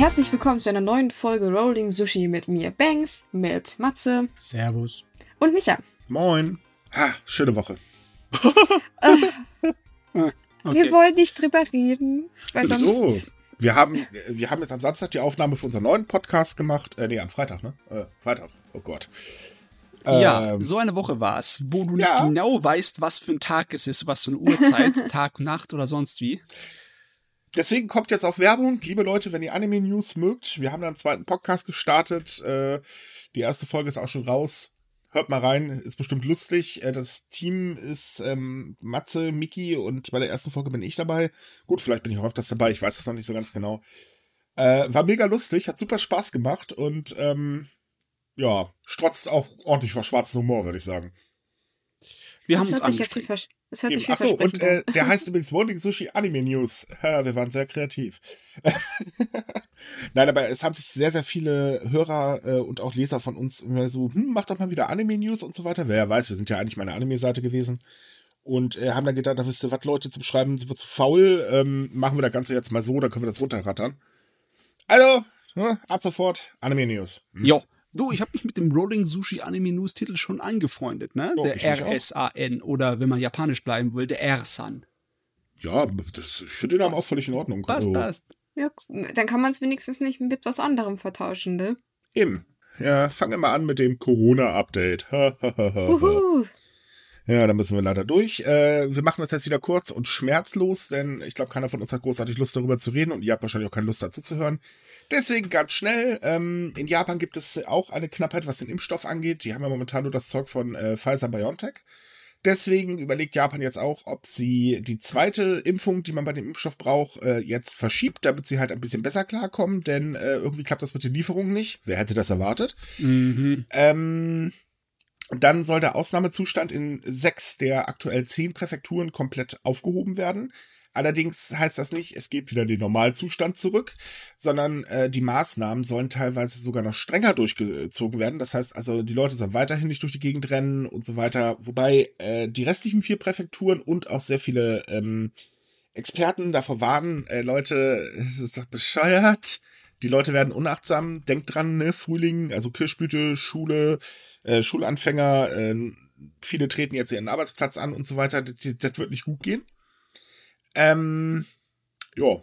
Herzlich willkommen zu einer neuen Folge Rolling Sushi mit mir, Banks, mit Matze Servus. und Micha. Moin. Ha, schöne Woche. Wir wollen nicht drüber reden, weil So. sonst. Wir haben, wir haben jetzt am Samstag die Aufnahme für unseren neuen Podcast gemacht. Äh, nee, am Freitag, ne? Äh, Freitag. Oh Gott. Ja, Ähm, so eine Woche war es, wo du nicht ja. genau weißt, was für ein Tag es ist, was für eine Uhrzeit, Tag, Nacht oder sonst wie. Deswegen kommt jetzt auch Werbung. Liebe Leute, wenn ihr Anime-News mögt, wir haben da einen zweiten Podcast gestartet. Äh, die erste Folge ist auch schon raus. Hört mal rein, ist bestimmt lustig. Äh, das Team ist ähm, Matze, Miki und bei der ersten Folge bin ich dabei. Gut, vielleicht bin ich auch öfters dabei, ich weiß das noch nicht so ganz genau. Äh, war mega lustig, hat super Spaß gemacht und ähm, ja, strotzt auch ordentlich vor schwarzem Humor, würde ich sagen. Wir Das haben uns hört sich ja das hört sich Eben. Achso, und äh, der heißt übrigens Rolling Sushi Anime News. Ha, wir waren sehr kreativ. Nein, aber es haben sich sehr, sehr viele Hörer äh, und auch Leser von uns immer so, hm, mach doch mal wieder Anime News und so weiter. Wer weiß, wir sind ja eigentlich mal eine Anime-Seite gewesen. Und äh, haben dann gedacht, da wisst ihr was, Leute, zum Schreiben sind wir zu faul. Ähm, machen wir das Ganze jetzt mal so, dann können wir das runterrattern. Also, ne, ab sofort Anime News. Hm. Jo. Du, ich habe mich mit dem Rolling Sushi Anime News Titel schon angefreundet, ne? Oh, der. RSAN oder wenn man japanisch bleiben will, der R-San. Ja, das, ich finde den Namen auch völlig in Ordnung. Passt, Also, passt. Ja, dann kann man es wenigstens nicht mit was anderem vertauschen, ne? Eben. Ja, fangen wir mal an mit dem Corona-Update. Ja, da müssen wir leider durch. Äh, wir machen das jetzt wieder kurz und schmerzlos, denn ich glaube, keiner von uns hat großartig Lust darüber zu reden und ihr habt wahrscheinlich auch keine Lust dazu zu hören. Deswegen ganz schnell. Ähm, in Japan gibt es auch eine Knappheit, was den Impfstoff angeht. Die haben ja momentan nur das Zeug von äh, Pfizer BioNTech. Deswegen überlegt Japan jetzt auch, ob sie die zweite Impfung, die man bei dem Impfstoff braucht, äh, jetzt verschiebt, damit sie halt ein bisschen besser klarkommen, denn äh, irgendwie klappt das mit den Lieferungen nicht. Wer hätte das erwartet? Mhm. Ähm, dann soll der Ausnahmezustand in sechs der aktuell zehn Präfekturen komplett aufgehoben werden. Allerdings heißt das nicht, es geht wieder in den Normalzustand zurück, sondern äh, die Maßnahmen sollen teilweise sogar noch strenger durchgezogen werden. Das heißt also, die Leute sollen weiterhin nicht durch die Gegend rennen und so weiter. Wobei äh, die restlichen vier Präfekturen und auch sehr viele ähm, Experten davor warnen, äh, Leute, es ist doch bescheuert. Die Leute werden unachtsam. Denkt dran, ne, Frühling, also Kirschblüte, Schule, äh, Schulanfänger, äh, viele treten jetzt ihren Arbeitsplatz an und so weiter. Das, das wird nicht gut gehen. Ähm, ja,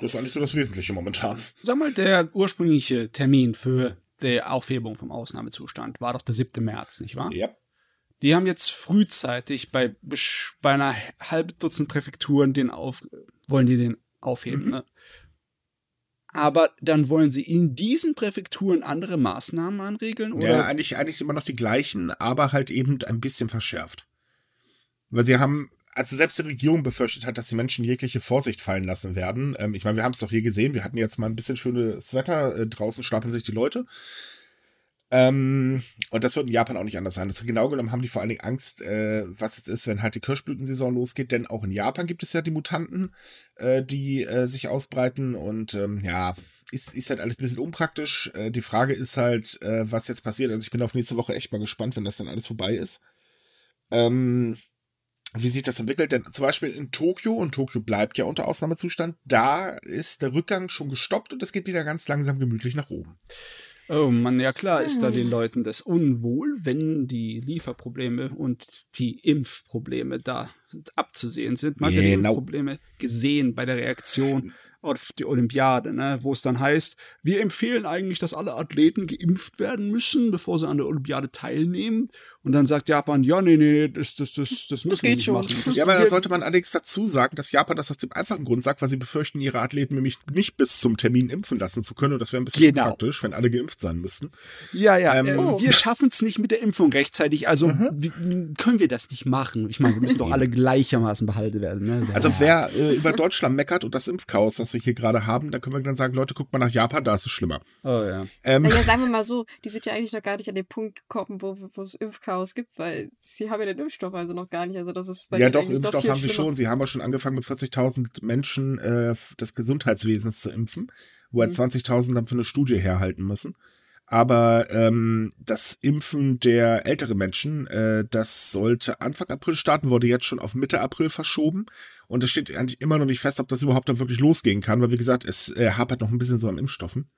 das ist eigentlich so das Wesentliche momentan. Sag mal, der ursprüngliche Termin für die Aufhebung vom Ausnahmezustand war doch der 7. März, nicht wahr? Ja. Die haben jetzt frühzeitig bei, bei einer halben Dutzend Präfekturen den auf, wollen die den aufheben, Mhm. ne? Aber dann wollen sie in diesen Präfekturen andere Maßnahmen anregeln? Oder? Ja, eigentlich, eigentlich immer noch die gleichen, aber halt eben ein bisschen verschärft. Weil sie haben, also selbst die Regierung befürchtet hat, dass die Menschen jegliche Vorsicht fallen lassen werden. Ähm, ich meine, wir haben es doch hier gesehen, wir hatten jetzt mal ein bisschen schönes Wetter, äh, draußen stapeln sich die Leute. Ähm, und das wird in Japan auch nicht anders sein. Das, genau genommen haben die vor allen Dingen Angst, äh, was jetzt ist, wenn halt die Kirschblütensaison losgeht, denn auch in Japan gibt es ja die Mutanten, äh, die äh, sich ausbreiten und ähm, ja, ist, ist halt alles ein bisschen unpraktisch. Äh, die Frage ist halt, äh, was jetzt passiert. Also ich bin auf nächste Woche echt mal gespannt, wenn das dann alles vorbei ist. Ähm, wie sich das entwickelt, denn zum Beispiel in Tokio, und Tokio bleibt ja unter Ausnahmezustand, da ist der Rückgang schon gestoppt und es geht wieder ganz langsam gemütlich nach oben. Oh Mann, ja klar ist da Hm. den Leuten das Unwohl, wenn die Lieferprobleme und die Impfprobleme da abzusehen sind. Man hat ja die Genau. Impfprobleme gesehen bei der Reaktion auf die Olympiade, ne, wo es dann heißt, wir empfehlen eigentlich, dass alle Athleten geimpft werden müssen, bevor sie an der Olympiade teilnehmen. Und dann sagt Japan, ja, nee, nee, das, das, das, das müssen wir geht nicht schon. machen. Das, Ja, aber da sollte man allerdings dazu sagen, dass Japan das aus dem einfachen Grund sagt, weil sie befürchten, ihre Athleten nämlich nicht bis zum Termin impfen lassen zu können. Und das wäre ein bisschen Genau. praktisch, wenn alle geimpft sein müssten. Ja, ja, Ähm, äh, Oh. wir schaffen es nicht mit der Impfung rechtzeitig, also Mhm. können wir das nicht machen. Ich meine, wir müssen doch alle gleichermaßen behalten werden. Ne? Also wer äh, über Deutschland meckert und das Impfchaos, was wir hier gerade haben, dann können wir dann sagen, Leute, guckt mal nach Japan, da ist es schlimmer. oh ja. Ähm, Naja, sagen wir mal so, die sind ja eigentlich noch gar nicht an den Punkt gekommen, wo, wo es Impfchaos gibt, weil sie haben ja den Impfstoff also noch gar nicht. Also das ist ja doch, Impfstoff haben sie schlimmer. schon. Sie haben ja schon angefangen mit 40.000 Menschen äh, des Gesundheitswesens zu impfen, wo er Mhm. 20.000 dann für eine Studie herhalten müssen. Aber ähm, das Impfen der älteren Menschen, äh, das sollte Anfang April starten, wurde jetzt schon auf Mitte April verschoben. Und es steht eigentlich immer noch nicht fest, ob das überhaupt dann wirklich losgehen kann, weil wie gesagt, es äh, hapert noch ein bisschen so an Impfstoffen.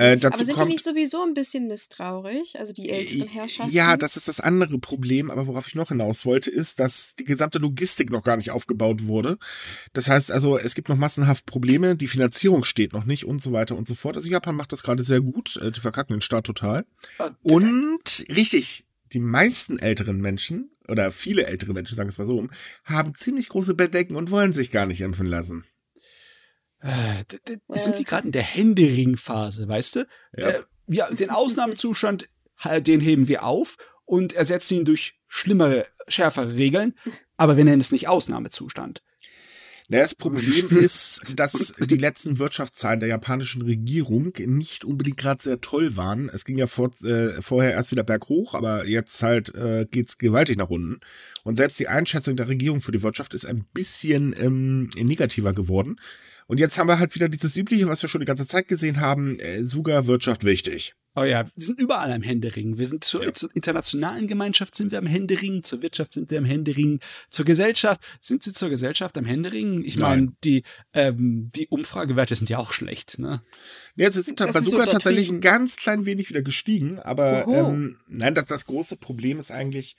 Äh, dazu aber sind kommt, die nicht sowieso ein bisschen misstraurig? Also die älteren Herrschaften? Ja, das ist das andere Problem. Aber worauf ich noch hinaus wollte, ist, dass die gesamte Logistik noch gar nicht aufgebaut wurde. Das heißt also, es gibt noch massenhaft Probleme. Die Finanzierung steht noch nicht und so weiter und so fort. Also Japan macht das gerade sehr gut. Äh, Die verkacken den Staat total. Und richtig, die meisten älteren Menschen oder viele ältere Menschen, sagen wir es mal so haben ziemlich große Bedenken und wollen sich gar nicht impfen lassen. Äh, sind die gerade in der Händeringphase, weißt du? Ja. Äh, ja, den Ausnahmezustand, halt, den heben wir auf und ersetzen ihn durch schlimmere, schärfere Regeln. Aber wir nennen es nicht Ausnahmezustand. Na, das Problem ist, dass die letzten Wirtschaftszahlen der japanischen Regierung nicht unbedingt gerade sehr toll waren. Es ging ja vor, äh, vorher erst wieder berghoch, aber jetzt halt äh, geht's gewaltig nach unten. Und selbst die Einschätzung der Regierung für die Wirtschaft ist ein bisschen ähm, negativer geworden. Und jetzt haben wir halt wieder dieses Übliche, was wir schon die ganze Zeit gesehen haben, äh, sogar Wirtschaft wichtig. Oh ja, wir sind überall am Händeringen. Wir sind zur, Ja. zur internationalen Gemeinschaft sind wir am Händeringen, zur Wirtschaft sind wir am Händeringen, zur Gesellschaft sind sie zur Gesellschaft am Händeringen. Ich meine, die ähm, die Umfragewerte sind ja auch schlecht. Ne? Ja, sie sind Das bei ist sogar tatsächlich ein ganz klein wenig wieder gestiegen, aber Oho. ähm, nein, das, das große Problem ist eigentlich,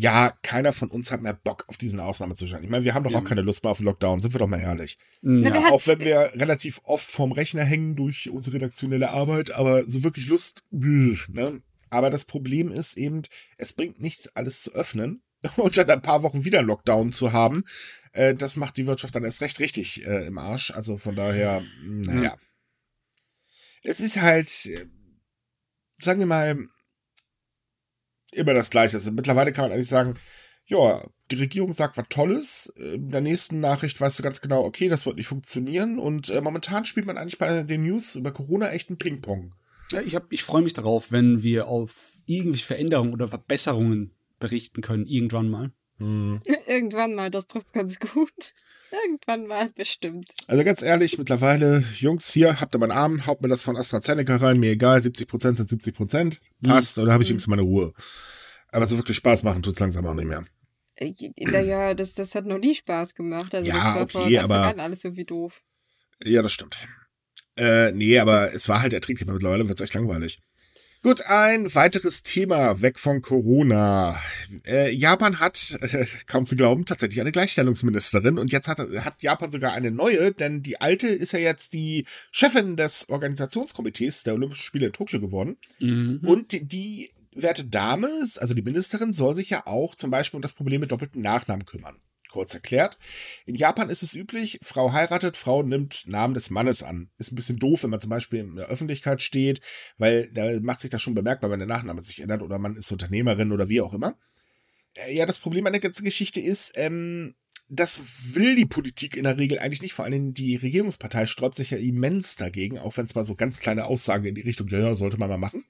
ja, keiner von uns hat mehr Bock auf diesen Ausnahmezustand. Ich meine, wir haben doch auch keine Lust mehr auf den Lockdown, sind wir doch mal ehrlich. Na, Ja. Auch wenn wir relativ oft vorm Rechner hängen durch unsere redaktionelle Arbeit, aber so wirklich Lust, ne? Aber das Problem ist eben, es bringt nichts, alles zu öffnen und dann ein paar Wochen wieder Lockdown zu haben. Äh, das macht die Wirtschaft dann erst recht richtig äh, im Arsch. Also von daher, naja. Es ist halt, äh, sagen wir mal, immer das Gleiche. Also mittlerweile kann man eigentlich sagen, ja, die Regierung sagt was Tolles. In der nächsten Nachricht weißt du ganz genau, okay, das wird nicht funktionieren. Und äh, momentan spielt man eigentlich bei den News über Corona echt ein Ping-Pong. Ja, ich, ich freue mich darauf, wenn wir auf irgendwelche Veränderungen oder Verbesserungen berichten können, irgendwann mal. Irgendwann mal, das trifft ganz gut. Irgendwann mal, bestimmt. Also ganz ehrlich, mittlerweile, Jungs, hier, habt ihr meinen Arm, haut mir das von AstraZeneca rein, mir egal, 70% sind 70%, passt, oder habe ich Mhm. wenigstens meine Ruhe. Aber so wirklich Spaß machen tut's langsam auch nicht mehr. Äh, Naja, das, das hat noch nie Spaß gemacht. Also Ja, das war von okay, Anfang aber- alles irgendwie doof. Ja, das stimmt. Äh, nee, aber es war halt erträglich, mittlerweile wird's echt langweilig. Gut, ein weiteres Thema weg von Corona. Äh, Japan hat, äh, kaum zu glauben, tatsächlich eine Gleichstellungsministerin und jetzt hat, hat Japan sogar eine neue, denn die alte ist ja jetzt die Chefin des Organisationskomitees der Olympischen Spiele in Tokio geworden. Mhm. Und die, die werte Dame, also die Ministerin, soll sich ja auch zum Beispiel um das Problem mit doppelten Nachnamen kümmern. Kurz erklärt. In Japan ist es üblich, Frau heiratet, Frau nimmt Namen des Mannes an. Ist ein bisschen doof, wenn man zum Beispiel in der Öffentlichkeit steht, weil da macht sich das schon bemerkbar, wenn der Nachname sich ändert oder man ist Unternehmerin oder wie auch immer. Äh, Ja, das Problem an der ganzen Geschichte ist, ähm, das will die Politik in der Regel eigentlich nicht. Vor allem die Regierungspartei sträubt sich ja immens dagegen, auch wenn es mal so ganz kleine Aussagen in die Richtung, ja, ja, sollte man mal machen.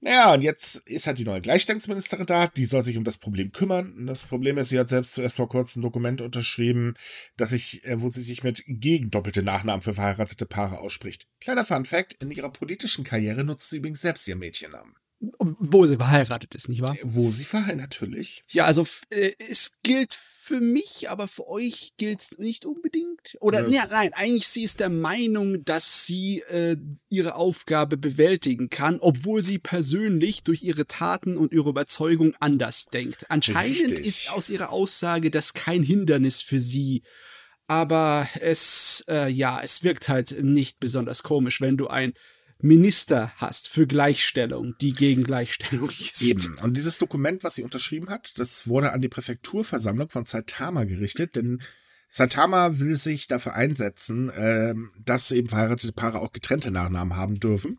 Naja, und jetzt ist halt die neue Gleichstellungsministerin da, die soll sich um das Problem kümmern. Und das Problem ist, sie hat selbst zuerst vor kurzem ein Dokument unterschrieben, dass sich, äh, wo sie sich mit gegen doppelte Nachnamen für verheiratete Paare ausspricht. Kleiner Fun Fact, in ihrer politischen Karriere nutzt sie übrigens selbst ihren Mädchennamen. Wo sie verheiratet ist, nicht wahr? Wo sie verheiratet, natürlich. Ja, also äh, es gilt für mich, aber für euch gilt es nicht unbedingt. Oder Ja. ja, nein, eigentlich sie ist der Meinung, dass sie äh, ihre Aufgabe bewältigen kann, obwohl sie persönlich durch ihre Taten und ihre Überzeugung anders denkt. Anscheinend Richtig. ist aus ihrer Aussage das kein Hindernis für sie. Aber es, äh, ja, es wirkt halt nicht besonders komisch, wenn du ein Minister hast für Gleichstellung, die gegen Gleichstellung ist. Eben. Und dieses Dokument, was sie unterschrieben hat, das wurde an die Präfekturversammlung von Saitama gerichtet, denn Saitama will sich dafür einsetzen, ähm, dass eben verheiratete Paare auch getrennte Nachnamen haben dürfen.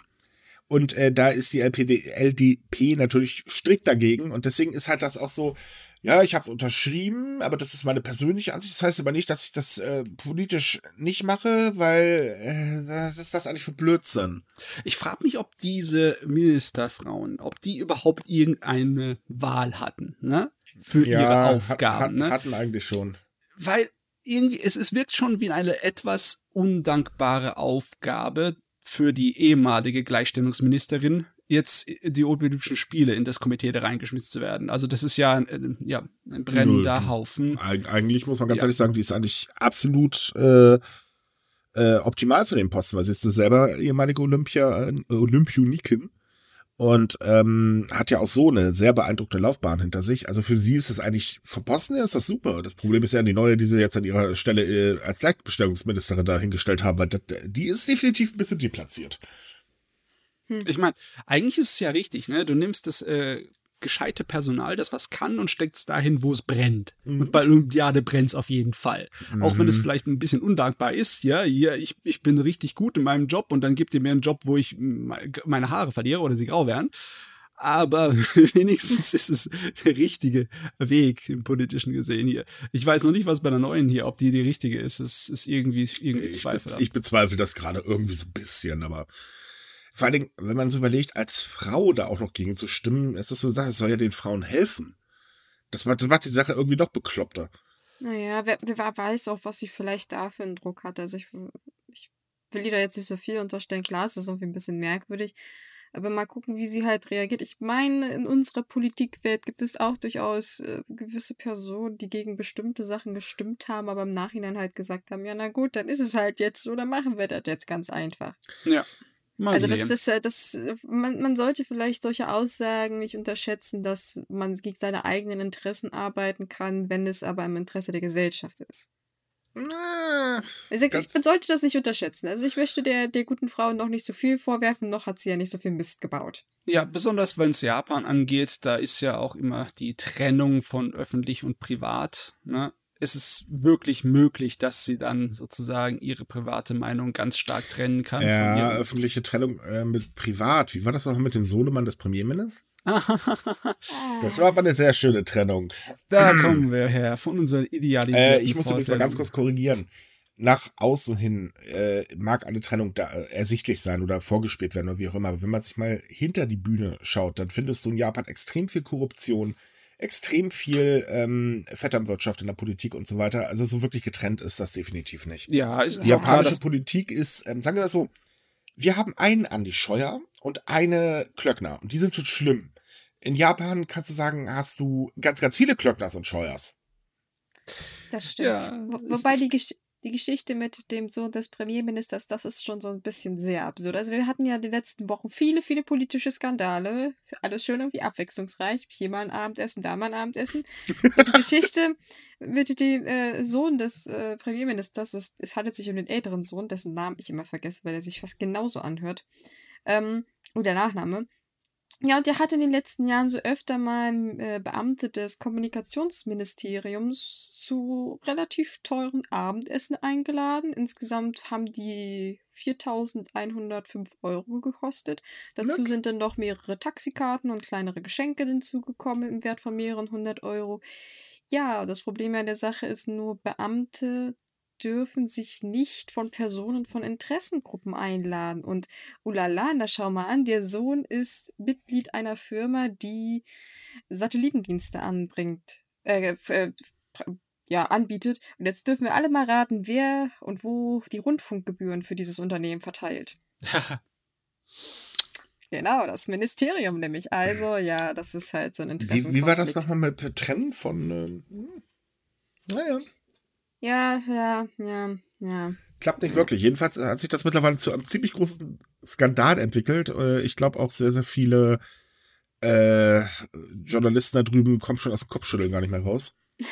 Und äh, da ist die LPD, LDP natürlich strikt dagegen. Und deswegen ist halt das auch so, ja, ich habe es unterschrieben, aber das ist meine persönliche Ansicht. Das heißt aber nicht, dass ich das äh, politisch nicht mache, weil äh, was ist das eigentlich für Blödsinn? Ich frage mich, ob diese Ministerfrauen, ob die überhaupt irgendeine Wahl hatten, ne? Für ihre hat- Aufgaben, hat, ne? Hatten eigentlich schon. Weil irgendwie, es, es wirkt schon wie eine etwas undankbare Aufgabe für die ehemalige Gleichstellungsministerin jetzt die Olympischen Spiele in das Komitee da reingeschmissen zu werden. Also das ist ja, ein, ja, ein brennender Null. Haufen. Eig eigentlich muss man ganz ja. ehrlich sagen, die ist eigentlich absolut äh, äh, optimal für den Posten, weil sie ist selber ehemalige Olympia, äh, Olympioniken und ähm, hat ja auch so eine sehr beeindruckte Laufbahn hinter sich. Also für sie ist es eigentlich vom Posten her ist das super. Das Problem ist ja die neue, die sie jetzt an ihrer Stelle äh, als Gleichbestellungsministerin dahingestellt haben, weil das, die ist definitiv ein bisschen deplatziert. Hm. Ich meine, eigentlich ist es ja richtig, ne? Du nimmst das äh, gescheite Personal, das was kann und steckt es dahin, wo es brennt. Mhm. Und bei Olympiade brennt es auf jeden Fall. Mhm. Auch wenn es mhm. vielleicht ein bisschen undankbar ist, ja, ja ich, ich bin richtig gut in meinem Job und dann gibt ihr mir einen Job, wo ich meine Haare verliere oder sie grau werden. Aber wenigstens ist es der richtige Weg im politischen gesehen hier. Ich weiß noch nicht, was bei der neuen hier, ob die die richtige ist. Es ist irgendwie, irgendwie zweifelhaft. Ich bezweifle das gerade irgendwie so ein bisschen, aber vor allen Dingen, wenn man so überlegt, als Frau da auch noch gegen zu stimmen, ist das so eine Sache, es soll ja den Frauen helfen. Das macht, das macht die Sache irgendwie noch bekloppter. Naja, wer, wer weiß auch, was sie vielleicht da für einen Druck hat. Also ich, ich will ihr da jetzt nicht so viel unterstellen. Klar, es ist irgendwie ein bisschen merkwürdig. Aber mal gucken, wie sie halt reagiert. Ich meine, in unserer Politikwelt gibt es auch durchaus äh, gewisse Personen, die gegen bestimmte Sachen gestimmt haben, aber im Nachhinein halt gesagt haben, ja, na gut, dann ist es halt jetzt so, dann machen wir das jetzt ganz einfach. Ja. Mal also das ist das, das man, man sollte vielleicht solche Aussagen nicht unterschätzen, dass man gegen seine eigenen Interessen arbeiten kann, wenn es aber im Interesse der Gesellschaft ist. Na, also ich, man sollte das nicht unterschätzen. Also ich möchte der, der guten Frau noch nicht so viel vorwerfen, noch hat sie ja nicht so viel Mist gebaut. Ja, besonders wenn es Japan angeht, da ist ja auch immer die Trennung von öffentlich und privat. Ne? Ist es wirklich möglich, dass sie dann sozusagen ihre private Meinung ganz stark trennen kann. Ja, öffentliche Trennung äh, mit privat. Wie war das noch mit dem Sohnemann des Premierministers? das war aber eine sehr schöne Trennung. Da kommen wir her, von unseren Idealisierten äh, Ich muss übrigens mal ganz kurz korrigieren. Nach außen hin äh, mag eine Trennung da äh, ersichtlich sein oder vorgespielt werden oder wie auch immer. Aber wenn man sich mal hinter die Bühne schaut, dann findest du in Japan extrem viel Korruption, extrem viel ähm, Vetternwirtschaft in der Politik und so weiter. Also so wirklich getrennt ist das definitiv nicht. Ja, ist die japanische klar, Politik ist, ähm, sagen wir das so, wir haben einen Andi Scheuer und eine Klöckner und die sind schon schlimm. In Japan kannst du sagen, hast du ganz, ganz viele Klöckners und Scheuers. Das stimmt. Ja, Wo, wobei die Geschichte die Geschichte mit dem Sohn des Premierministers, das ist schon so ein bisschen sehr absurd. Also wir hatten ja die letzten Wochen viele, viele politische Skandale. Alles schön irgendwie abwechslungsreich. Hier mal ein Abendessen, da mal ein Abendessen. So die Geschichte mit dem äh, Sohn des äh, Premierministers, es, es handelt sich um den älteren Sohn, dessen Namen ich immer vergesse, weil er sich fast genauso anhört. Ähm, und der Nachname. Ja, und er hat in den letzten Jahren so öfter mal äh, Beamte des Kommunikationsministeriums zu relativ teuren Abendessen eingeladen. Insgesamt haben die 4.105 Euro gekostet. Dazu Glück. sind dann noch mehrere Taxikarten und kleinere Geschenke hinzugekommen im Wert von mehreren hundert Euro. Ja, das Problem an der Sache ist nur, Beamte dürfen sich nicht von Personen von Interessengruppen einladen. Und ulala, na schau mal an, der Sohn ist Mitglied einer Firma, die Satellitendienste anbringt. Äh, äh, ja, anbietet. Und jetzt dürfen wir alle mal raten, wer und wo die Rundfunkgebühren für dieses Unternehmen verteilt. genau, das Ministerium nämlich. Also, ja, das ist halt so ein Interesse. Wie, wie war das nochmal mit Trennen von. Ähm, naja. Ja, ja, ja, ja. Klappt nicht wirklich. Jedenfalls hat sich das mittlerweile zu einem ziemlich großen Skandal entwickelt. Äh, ich glaube auch sehr, sehr viele äh, Journalisten da drüben kommen schon aus dem Kopfschütteln gar nicht mehr raus.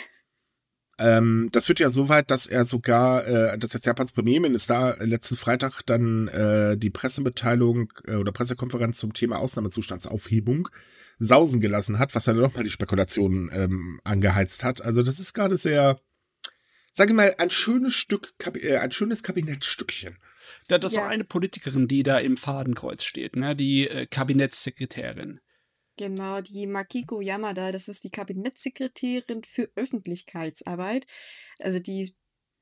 ähm, das führt ja so weit, dass er sogar, äh, dass jetzt Japans Premierminister letzten Freitag dann äh, die Pressemitteilung äh, oder Pressekonferenz zum Thema Ausnahmezustandsaufhebung sausen gelassen hat, was dann nochmal die Spekulationen ähm, angeheizt hat. Also das ist gerade sehr sage mal, ein schönes Stück, äh, ein schönes Kabinettstückchen. Da das ist ja. auch eine Politikerin, die da im Fadenkreuz steht, ne? die äh, Kabinettssekretärin. Genau, die Makiko Yamada, das ist die Kabinettssekretärin für Öffentlichkeitsarbeit. Also die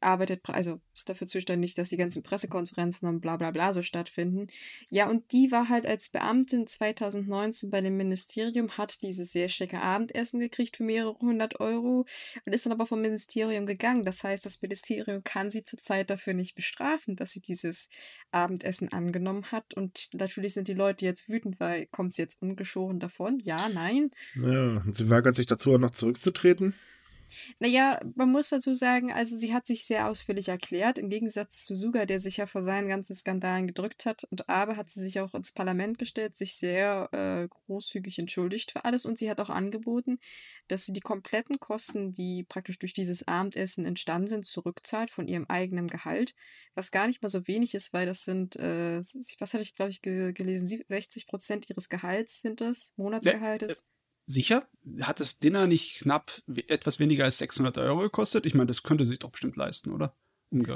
arbeitet, also ist dafür zuständig, dass die ganzen Pressekonferenzen und bla bla bla so stattfinden. Ja, und die war halt als Beamtin 2019 bei dem Ministerium, hat dieses sehr schicke Abendessen gekriegt für mehrere hundert Euro und ist dann aber vom Ministerium gegangen. Das heißt, das Ministerium kann sie zurzeit dafür nicht bestrafen, dass sie dieses Abendessen angenommen hat. Und natürlich sind die Leute jetzt wütend, weil kommt sie jetzt ungeschoren davon? Ja, nein. Ja, und sie weigert sich dazu, auch noch zurückzutreten. Naja, man muss dazu sagen, also sie hat sich sehr ausführlich erklärt, im Gegensatz zu Suga, der sich ja vor seinen ganzen Skandalen gedrückt hat. Und Abe hat sie sich auch ins Parlament gestellt, sich sehr äh, großzügig entschuldigt für alles. Und sie hat auch angeboten, dass sie die kompletten Kosten, die praktisch durch dieses Abendessen entstanden sind, zurückzahlt von ihrem eigenen Gehalt. Was gar nicht mal so wenig ist, weil das sind, äh, was hatte ich, glaube ich, ge gelesen, 60 Prozent ihres Gehalts sind das, Monatsgehaltes. Sicher? Hat das Dinner nicht knapp etwas weniger als 600 Euro gekostet? Ich meine, das könnte sich doch bestimmt leisten, oder?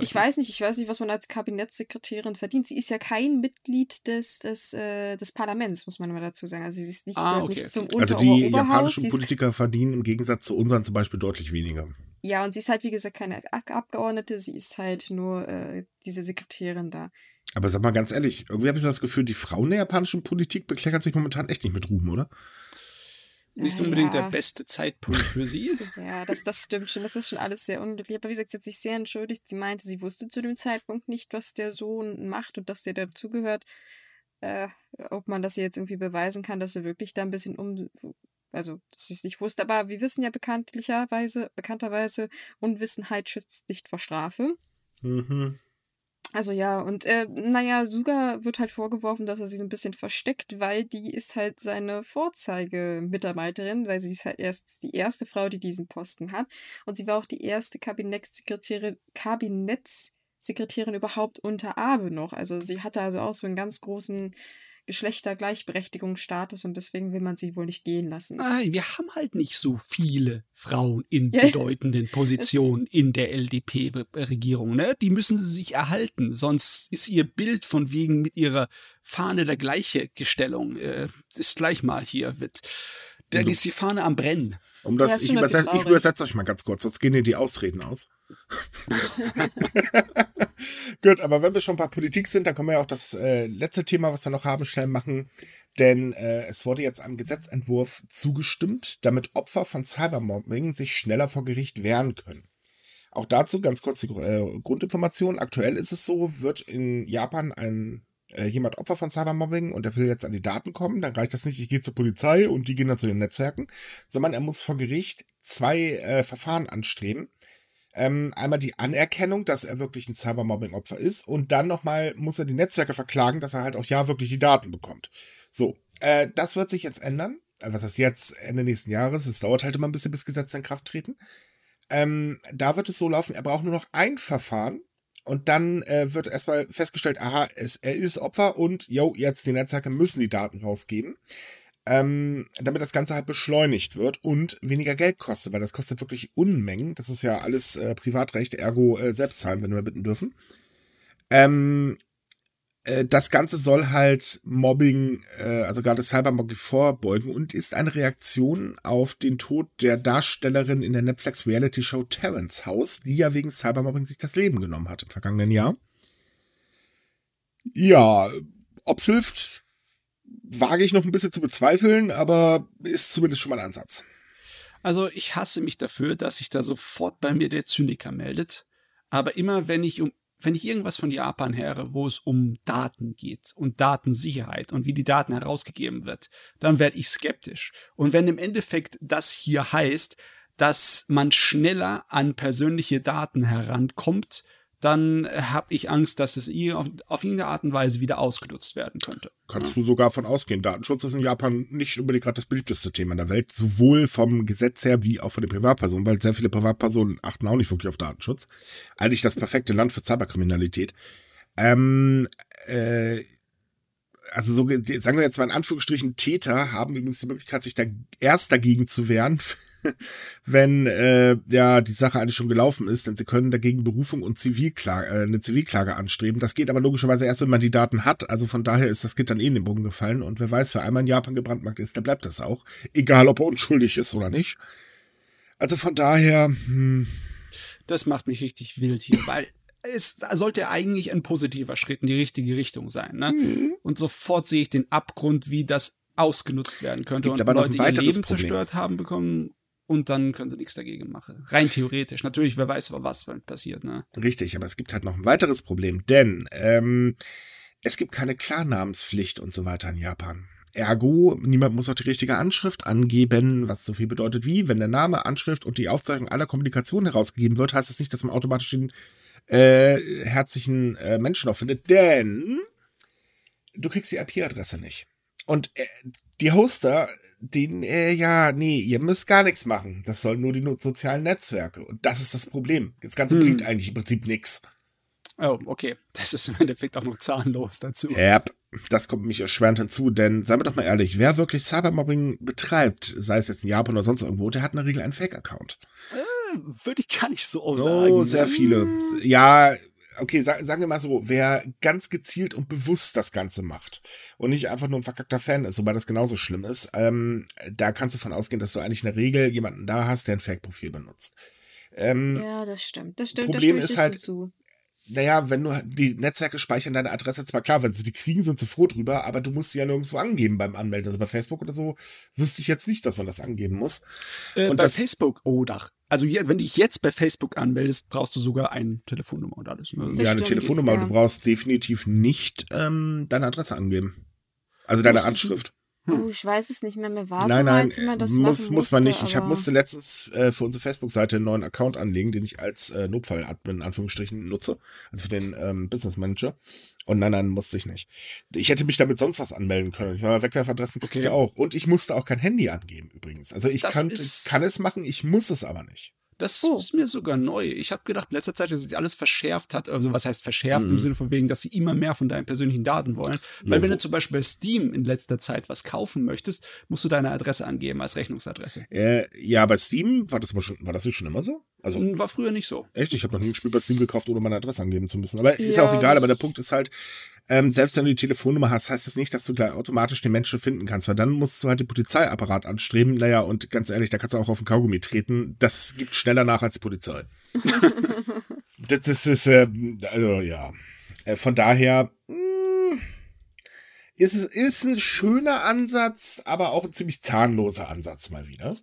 Ich weiß nicht, ich weiß nicht, was man als Kabinettssekretärin verdient. Sie ist ja kein Mitglied des, des, äh, des Parlaments, muss man mal dazu sagen. Also sie ist nicht, ah, okay. nicht zum Unter Also die japanischen Politiker verdienen im Gegensatz zu unseren zum Beispiel deutlich weniger. Ja, und sie ist halt, wie gesagt, keine Abgeordnete, sie ist halt nur äh, diese Sekretärin da. Aber sag mal ganz ehrlich, irgendwie habe ich das Gefühl, die Frauen der japanischen Politik bekleckern sich momentan echt nicht mit Ruhm, oder? Nicht unbedingt ja. der beste Zeitpunkt für sie. ja, das, das stimmt schon. Das ist schon alles sehr unglücklich. Aber wie gesagt, sie hat sich sehr entschuldigt. Sie meinte, sie wusste zu dem Zeitpunkt nicht, was der Sohn macht und dass der dazugehört. Äh, ob man das jetzt irgendwie beweisen kann, dass er wirklich da ein bisschen um. Also, dass sie es nicht wusste. Aber wir wissen ja bekanntlicherweise, bekannterweise, Unwissenheit schützt nicht vor Strafe. Mhm. Also ja, und äh, naja, Suga wird halt vorgeworfen, dass er sich so ein bisschen versteckt, weil die ist halt seine Vorzeigemitarbeiterin, weil sie ist halt erst die erste Frau, die diesen Posten hat. Und sie war auch die erste Kabinettssekretärin, Kabinettssekretärin überhaupt unter Abe noch. Also sie hatte also auch so einen ganz großen Geschlechtergleichberechtigungsstatus und deswegen will man sie wohl nicht gehen lassen. Nein, wir haben halt nicht so viele Frauen in bedeutenden Positionen in der LDP-Regierung. Ne? Die müssen sie sich erhalten, sonst ist ihr Bild von wegen mit ihrer Fahne der gleiche Gestellung. Äh, ist gleich mal hier, wird, da ist die Fahne am Brennen. Um das, ja, ich, übersetze, ich übersetze euch mal ganz kurz, sonst gehen dir die Ausreden aus. Gut, aber wenn wir schon bei Politik sind, dann können wir ja auch das äh, letzte Thema, was wir noch haben, schnell machen. Denn äh, es wurde jetzt einem Gesetzentwurf zugestimmt, damit Opfer von Cybermobbing sich schneller vor Gericht wehren können. Auch dazu ganz kurz die äh, Grundinformation. Aktuell ist es so, wird in Japan ein äh, jemand Opfer von Cybermobbing und er will jetzt an die Daten kommen, dann reicht das nicht, ich gehe zur Polizei und die gehen dann zu den Netzwerken, sondern er muss vor Gericht zwei äh, Verfahren anstreben. Ähm, einmal die Anerkennung, dass er wirklich ein Cybermobbing-Opfer ist und dann nochmal muss er die Netzwerke verklagen, dass er halt auch ja wirklich die Daten bekommt. So, äh, das wird sich jetzt ändern. Äh, was ist jetzt Ende nächsten Jahres? Es dauert halt immer ein bisschen, bis Gesetze in Kraft treten. Ähm, da wird es so laufen, er braucht nur noch ein Verfahren und dann äh, wird erstmal festgestellt, aha, es, er ist Opfer und jo, jetzt die Netzwerke müssen die Daten rausgeben. Ähm, damit das Ganze halt beschleunigt wird und weniger Geld kostet, weil das kostet wirklich Unmengen. Das ist ja alles äh, Privatrecht, ergo äh, selbst zahlen, wenn wir bitten dürfen. Ähm, äh, das Ganze soll halt Mobbing, äh, also gerade Cybermobbing vorbeugen und ist eine Reaktion auf den Tod der Darstellerin in der Netflix Reality Show Terrence House, die ja wegen Cybermobbing sich das Leben genommen hat im vergangenen Jahr. Ja, ob's hilft, wage ich noch ein bisschen zu bezweifeln, aber ist zumindest schon mal ein Ansatz. Also ich hasse mich dafür, dass sich da sofort bei mir der Zyniker meldet. Aber immer wenn ich um wenn ich irgendwas von Japan höre, wo es um Daten geht und Datensicherheit und wie die Daten herausgegeben wird, dann werde ich skeptisch. Und wenn im Endeffekt das hier heißt, dass man schneller an persönliche Daten herankommt, dann habe ich Angst, dass es auf, auf irgendeine Art und Weise wieder ausgenutzt werden könnte. Kannst du sogar von ausgehen. Datenschutz ist in Japan nicht unbedingt gerade das beliebteste Thema in der Welt, sowohl vom Gesetz her wie auch von den Privatpersonen, weil sehr viele Privatpersonen achten auch nicht wirklich auf Datenschutz. Eigentlich das perfekte Land für Cyberkriminalität. Ähm, äh, also so, sagen wir jetzt mal in Anführungsstrichen, Täter haben übrigens die Möglichkeit, sich da erst dagegen zu wehren, wenn äh, ja die Sache eigentlich schon gelaufen ist, denn sie können dagegen Berufung und Zivilklage, äh, eine Zivilklage anstreben. Das geht aber logischerweise erst, wenn man die Daten hat. Also von daher ist das Kind dann eh in den Bogen gefallen. Und wer weiß, wer einmal in Japan gebrandmarkt ist, der bleibt das auch. Egal, ob er unschuldig ist oder nicht. Also von daher, hm, Das macht mich richtig wild hier, weil es sollte eigentlich ein positiver Schritt in die richtige Richtung sein. Ne? Mhm. Und sofort sehe ich den Abgrund, wie das ausgenutzt werden könnte. Es gibt und aber Leute, noch ein weiteres ihr Leben Problem. zerstört haben bekommen und dann können sie nichts dagegen machen. Rein theoretisch. Natürlich, wer weiß, was passiert. Ne? Richtig, aber es gibt halt noch ein weiteres Problem, denn ähm, es gibt keine Klarnamenspflicht und so weiter in Japan. Ergo, niemand muss auch die richtige Anschrift angeben, was so viel bedeutet wie, wenn der Name, Anschrift und die Aufzeichnung aller Kommunikation herausgegeben wird, heißt das nicht, dass man automatisch den äh, herzlichen äh, Menschen auch findet, denn du kriegst die IP-Adresse nicht. Und äh, die Hoster, den, äh, ja, nee, ihr müsst gar nichts machen. Das sollen nur die sozialen Netzwerke. Und das ist das Problem. Das Ganze hm. bringt eigentlich im Prinzip nichts. Oh, okay. Das ist im Endeffekt auch noch zahnlos dazu. Ja, das kommt mich erschwerend hinzu, denn seien wir doch mal ehrlich, wer wirklich Cybermobbing betreibt, sei es jetzt in Japan oder sonst irgendwo, der hat in der Regel einen Fake-Account. Äh, Würde ich gar nicht so oh, sagen. Oh, sehr viele. Ja, okay, sag, sagen wir mal so, wer ganz gezielt und bewusst das Ganze macht und nicht einfach nur ein verkackter Fan ist, wobei das genauso schlimm ist, ähm, da kannst du von ausgehen, dass du eigentlich in der Regel jemanden da hast, der ein Fake-Profil benutzt. Ähm, ja, das stimmt. Das stimmt. Problem das ist halt, zu naja, wenn du die Netzwerke speichern deine Adresse zwar klar, wenn sie die kriegen, sind sie froh drüber, aber du musst sie ja nirgendwo angeben beim Anmelden. Also bei Facebook oder so wüsste ich jetzt nicht, dass man das angeben muss. Äh, und bei das, Facebook, oh, da. Also wenn du dich jetzt bei Facebook anmeldest, brauchst du sogar eine Telefonnummer und alles. Ne? Ja, eine stimmt, Telefonnummer. Ja. Du brauchst definitiv nicht ähm, deine Adresse angeben. Also deine Anschrift. Hm. Oh, ich weiß es nicht mehr. Mir war nein, nein, man das muss, muss man nicht. Ich hab, musste letztens äh, für unsere Facebook-Seite einen neuen Account anlegen, den ich als äh, Notfall-Admin in Anführungsstrichen nutze. Also für den ähm, Business Manager. Und nein, nein, musste ich nicht. Ich hätte mich damit sonst was anmelden können. Ich meine, Wegwerfadressen kriegst okay. du auch. Und ich musste auch kein Handy angeben übrigens. Also ich kann, kann es machen, ich muss es aber nicht. Das oh. ist mir sogar neu. Ich habe gedacht, in letzter Zeit, dass sich alles verschärft hat. Also was heißt verschärft mhm. im Sinne von wegen, dass sie immer mehr von deinen persönlichen Daten wollen. Weil ja, wenn du zum Beispiel bei Steam in letzter Zeit was kaufen möchtest, musst du deine Adresse angeben als Rechnungsadresse. Äh, ja, bei Steam war das aber schon, war das nicht schon immer so? Also war früher nicht so. Echt? Ich habe noch nie ein Spiel bei Steam gekauft, ohne meine Adresse angeben zu müssen. Aber ist ja, auch egal. Aber der Punkt ist halt, ähm, selbst wenn du die Telefonnummer hast, heißt das nicht, dass du gleich automatisch den Menschen finden kannst, weil dann musst du halt den Polizeiapparat anstreben. Naja, und ganz ehrlich, da kannst du auch auf den Kaugummi treten. Das gibt schneller nach als die Polizei. das, das, ist, äh, also ja. Äh, von daher mh, hm, ist es ist ein schöner Ansatz, aber auch ein ziemlich zahnloser Ansatz mal wieder.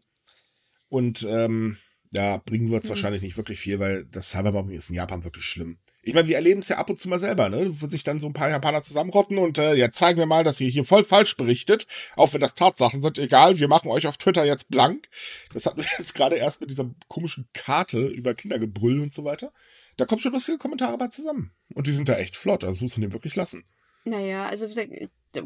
Und ähm, da bringen wir uns mhm. wahrscheinlich nicht wirklich viel, weil das Cybermobbing ist in Japan wirklich schlimm. Ich meine, wir erleben es ja ab und zu mal selber, ne? Wo sich dann so ein paar Japaner zusammenrotten und äh, ja, zeigen wir mal, dass ihr hier voll falsch berichtet, auch wenn das Tatsachen sind. Egal, wir machen euch auf Twitter jetzt blank. Das hatten wir jetzt gerade erst mit dieser komischen Karte über Kindergebrüll und so weiter. Da kommen schon lustige Kommentare bei zusammen. Und die sind da echt flott, also muss man den wirklich lassen. Naja, also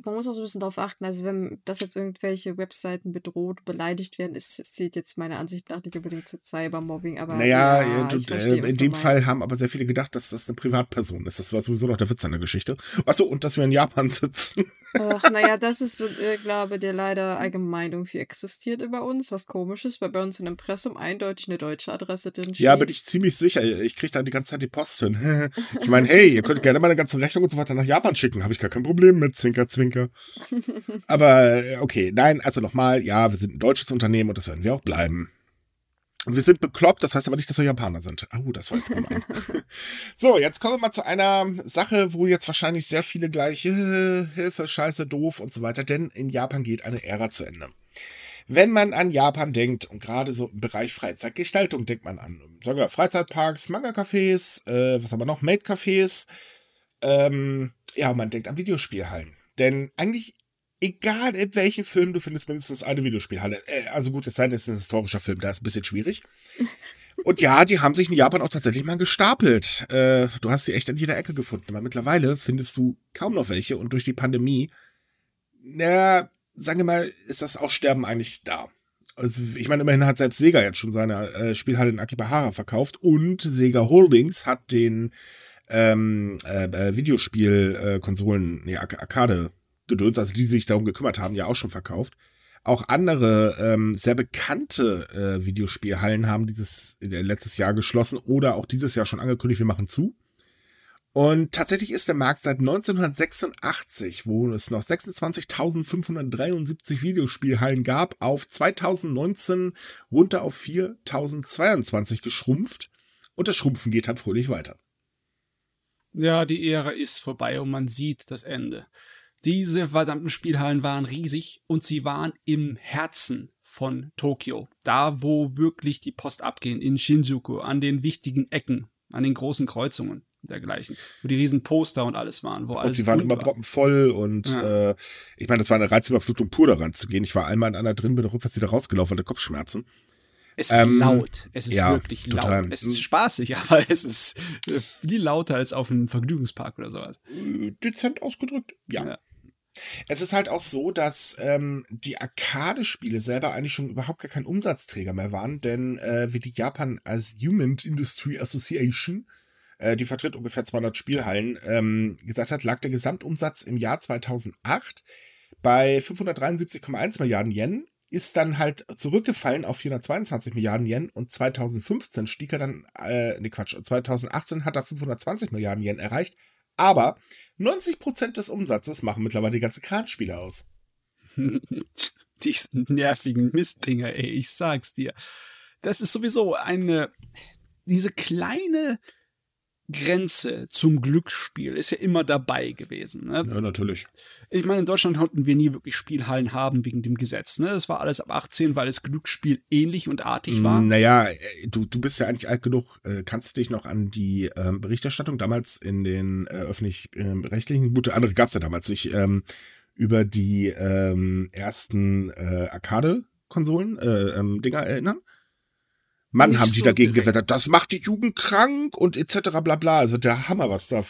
man muss auch so ein bisschen darauf achten, also wenn das jetzt irgendwelche Webseiten bedroht, beleidigt werden, ist, zählt jetzt meiner Ansicht nach nicht unbedingt zu Cybermobbing, aber. Naja, ja, du, verstehe, äh, in dem Fall haben aber sehr viele gedacht, dass das eine Privatperson ist. Das war sowieso noch der Witz an der Geschichte. Achso, und dass wir in Japan sitzen. Ach, naja, das ist so, äh, glaube der leider allgemein irgendwie existiert über uns, was komisch ist, weil bei uns in Impressum eindeutig eine deutsche Adresse drin steht. Ja, bin ich ziemlich sicher. Ich kriege da die ganze Zeit die Post hin. ich meine, hey, ihr könnt gerne meine ganze Rechnung und so weiter nach Japan schicken. Habe ich gar kein Problem mit. Zwinker, zwinker. Aber äh, okay, nein, also nochmal, ja, wir sind ein deutsches Unternehmen und das werden wir auch bleiben. Wir sind bekloppt, das heißt aber nicht, dass wir Japaner sind. Oh, das war jetzt gemein. so, jetzt kommen wir mal zu einer Sache, wo jetzt wahrscheinlich sehr viele gleich äh, Hilfe, Scheiße, doof und so weiter, denn in Japan geht eine Ära zu Ende. Wenn man an Japan denkt und gerade so im Bereich Freizeitgestaltung denkt man an, sagen wir Freizeitparks, Manga-Cafés, äh, was aber noch, Maid-Cafés, ähm, ja, man denkt an Videospielhallen. Denn eigentlich, egal in welchem Film, du findest mindestens eine Videospielhalle. Äh, also gut, es sei denn, es ist ein historischer Film, da ist ein bisschen schwierig. Und ja, die haben sich in Japan auch tatsächlich mal gestapelt. Äh, du hast sie echt an jeder Ecke gefunden. Aber mittlerweile findest du kaum noch welche. Und durch die Pandemie, na, sagen wir mal, ist das Aussterben eigentlich da. Also, ich meine, immerhin hat selbst Sega jetzt schon seine äh, Spielhalle in Akibahara verkauft. Und Sega Holdings hat den ähm, äh, äh Videospielkonsolen, nee, Arcade Gedöns, also die, die sich darum gekümmert haben, ja auch schon verkauft. Auch andere ähm, sehr bekannte äh, Videospielhallen haben dieses äh, letztes Jahr geschlossen oder auch dieses Jahr schon angekündigt, wir machen zu. Und tatsächlich ist der Markt seit 1986, wo es noch 26.573 Videospielhallen gab, auf 2019 runter auf 4.022 geschrumpft. Und das Schrumpfen geht dann fröhlich weiter. Ja, die Ära ist vorbei und man sieht das Ende. Diese verdammten Spielhallen waren riesig und sie waren im Herzen von Tokio. Da, wo wirklich die Post abgehen, in Shinjuku, an den wichtigen Ecken, an den großen Kreuzungen dergleichen, wo die riesen Poster und alles waren. Wo und alles sie waren immer war. proppenvoll und Ja. äh, ich meine, das war eine Reizüberflutung pur, da ranzugehen. Ich war einmal in einer drin, bin rückwärts wieder rausgelaufen, hatte Kopfschmerzen. Es ist Ähm, laut. Es ist ja, wirklich total. laut. Es ist spaßig, aber es ist äh, viel lauter als auf einem Vergnügungspark oder sowas. Äh, Dezent ausgedrückt, ja. Ja. Es ist halt auch so, dass ähm, die Arcade-Spiele selber eigentlich schon überhaupt gar kein Umsatzträger mehr waren, denn äh, wie die Japan Amusement Industry Association, äh, die vertritt ungefähr 200 Spielhallen, ähm, gesagt hat, lag der Gesamtumsatz im Jahr 2008 bei 573,1 Milliarden Yen, ist dann halt zurückgefallen auf 422 Milliarden Yen und 2015 stieg er dann, äh, ne Quatsch, 2018 hat er 520 Milliarden Yen erreicht, aber 90% des Umsatzes machen mittlerweile die ganzen Kranspiele aus. die nervigen Mistdinger, ey, ich sag's dir. Das ist sowieso eine, diese kleine Grenze zum Glücksspiel ist ja immer dabei gewesen. Ne? Ja, natürlich. Ich meine, in Deutschland konnten wir nie wirklich Spielhallen haben wegen dem Gesetz. Ne? Das war alles ab 18, weil das Glücksspiel ähnlich und artig war. Naja, äh, du, du bist ja eigentlich alt genug. Äh, kannst du dich noch an die ähm, Berichterstattung damals in den äh, öffentlich-rechtlichen, gute andere gab's ja damals nicht, ähm, über die ähm, ersten äh, Arcade-Konsolen, äh, ähm, Dinger erinnern? Mann, Nicht haben die so dagegen direkt. gewettert, das macht die Jugend krank und etc. bla bla. Also der Hammer, was da.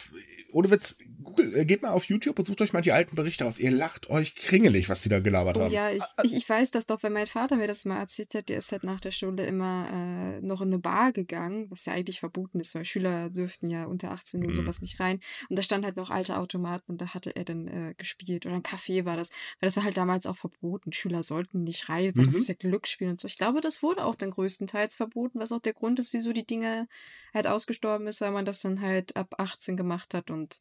Ohne Witz, Google, äh, geht mal auf YouTube und sucht euch mal die alten Berichte aus. Ihr lacht euch kringelig, was die da gelabert Oh haben. ja, ich, ich, ich weiß das doch, wenn mein Vater mir das mal erzählt hat, der ist halt nach der Schule immer äh, noch in eine Bar gegangen, was ja eigentlich verboten ist, weil Schüler dürften ja unter 18 und Mhm. sowas nicht rein. Und da stand halt noch alte Automaten und da hatte er dann äh, gespielt. Oder ein Café war das. Weil das war halt damals auch verboten. Schüler sollten nicht rein, weil das Mhm. ist ja Glücksspiel und so. Ich glaube, das wurde auch dann größtenteils verboten, was auch der Grund ist, wieso die Dinge halt ausgestorben ist, weil man das dann halt ab 18 gemacht hat und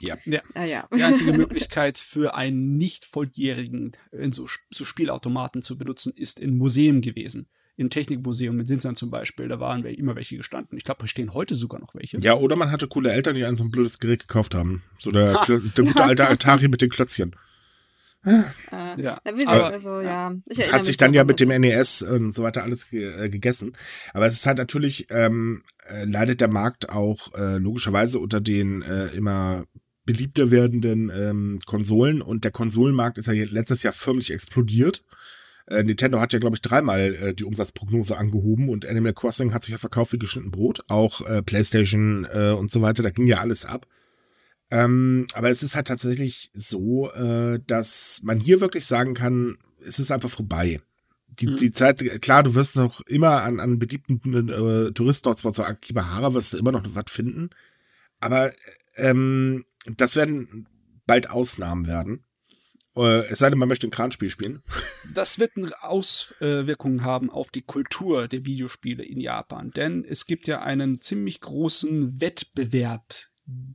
Ja. naja. Die einzige Möglichkeit für einen Nicht-Volljährigen in so, so Spielautomaten zu benutzen, ist in Museen gewesen. Im Technikmuseum in Sinsheim zum Beispiel, da waren wir immer welche gestanden. Ich glaube, da stehen heute sogar noch welche. Ja, oder man hatte coole Eltern, die einen so ein blödes Gerät gekauft haben. So der, der gute alte Atari mit den Klötzchen. Äh, Ja. also ja. Hat sich dann ja mit dem NES und so weiter alles ge äh, gegessen. Aber es ist halt natürlich, ähm, äh, leidet der Markt auch äh, logischerweise unter den äh, immer beliebter werdenden ähm, Konsolen und der Konsolenmarkt ist ja jetzt letztes Jahr förmlich explodiert. Äh, Nintendo hat ja, glaube ich, dreimal äh, die Umsatzprognose angehoben und Animal Crossing hat sich ja verkauft wie geschnitten Brot. Auch äh, PlayStation äh, und so weiter, da ging ja alles ab. Ähm, aber es ist halt tatsächlich so, äh, dass man hier wirklich sagen kann, es ist einfach vorbei. Die, Mhm. die Zeit, klar, du wirst noch immer an, an beliebten äh, Touristenhotspots, so Akibahara, wirst du immer noch was finden. Aber ähm, das werden bald Ausnahmen werden. Äh, es sei denn, man möchte ein Kranspiel spielen. Das wird eine Auswirkungen haben auf die Kultur der Videospiele in Japan, denn es gibt ja einen ziemlich großen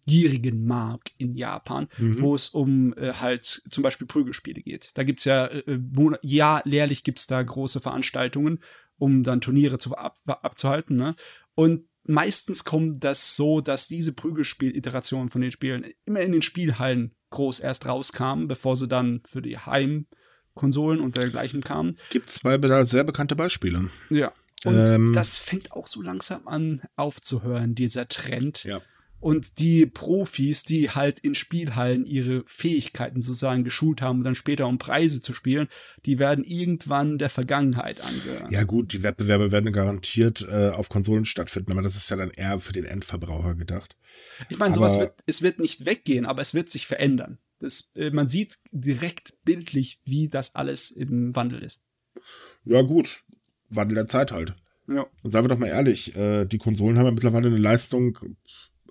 wettbewerbsgierigen Markt in Japan, Mhm. wo es um äh, halt zum Beispiel Prügelspiele geht. Da gibt's ja, äh, Mon- ja, jährlich gibt's da große Veranstaltungen, um dann Turniere zu, ab, abzuhalten. Ne? Und meistens kommt das so, dass diese Prügelspiel-Iterationen von den Spielen immer in den Spielhallen groß erst rauskamen, bevor sie dann für die Heimkonsolen und dergleichen kamen. Gibt zwei sehr bekannte Beispiele. Ja. Und Ähm. das fängt auch so langsam an aufzuhören, dieser Trend. Ja. Und die Profis, die halt in Spielhallen ihre Fähigkeiten sozusagen geschult haben, dann später um Preise zu spielen, die werden irgendwann der Vergangenheit angehören. Ja gut, die Wettbewerbe werden garantiert äh, auf Konsolen stattfinden, aber das ist ja dann eher für den Endverbraucher gedacht. Ich meine, sowas wird, es wird nicht weggehen, aber es wird sich verändern. Das, äh, man sieht direkt bildlich, wie das alles im Wandel ist. Ja gut, Wandel der Zeit halt. Ja. Und seien wir doch mal ehrlich, äh, die Konsolen haben ja mittlerweile eine Leistung,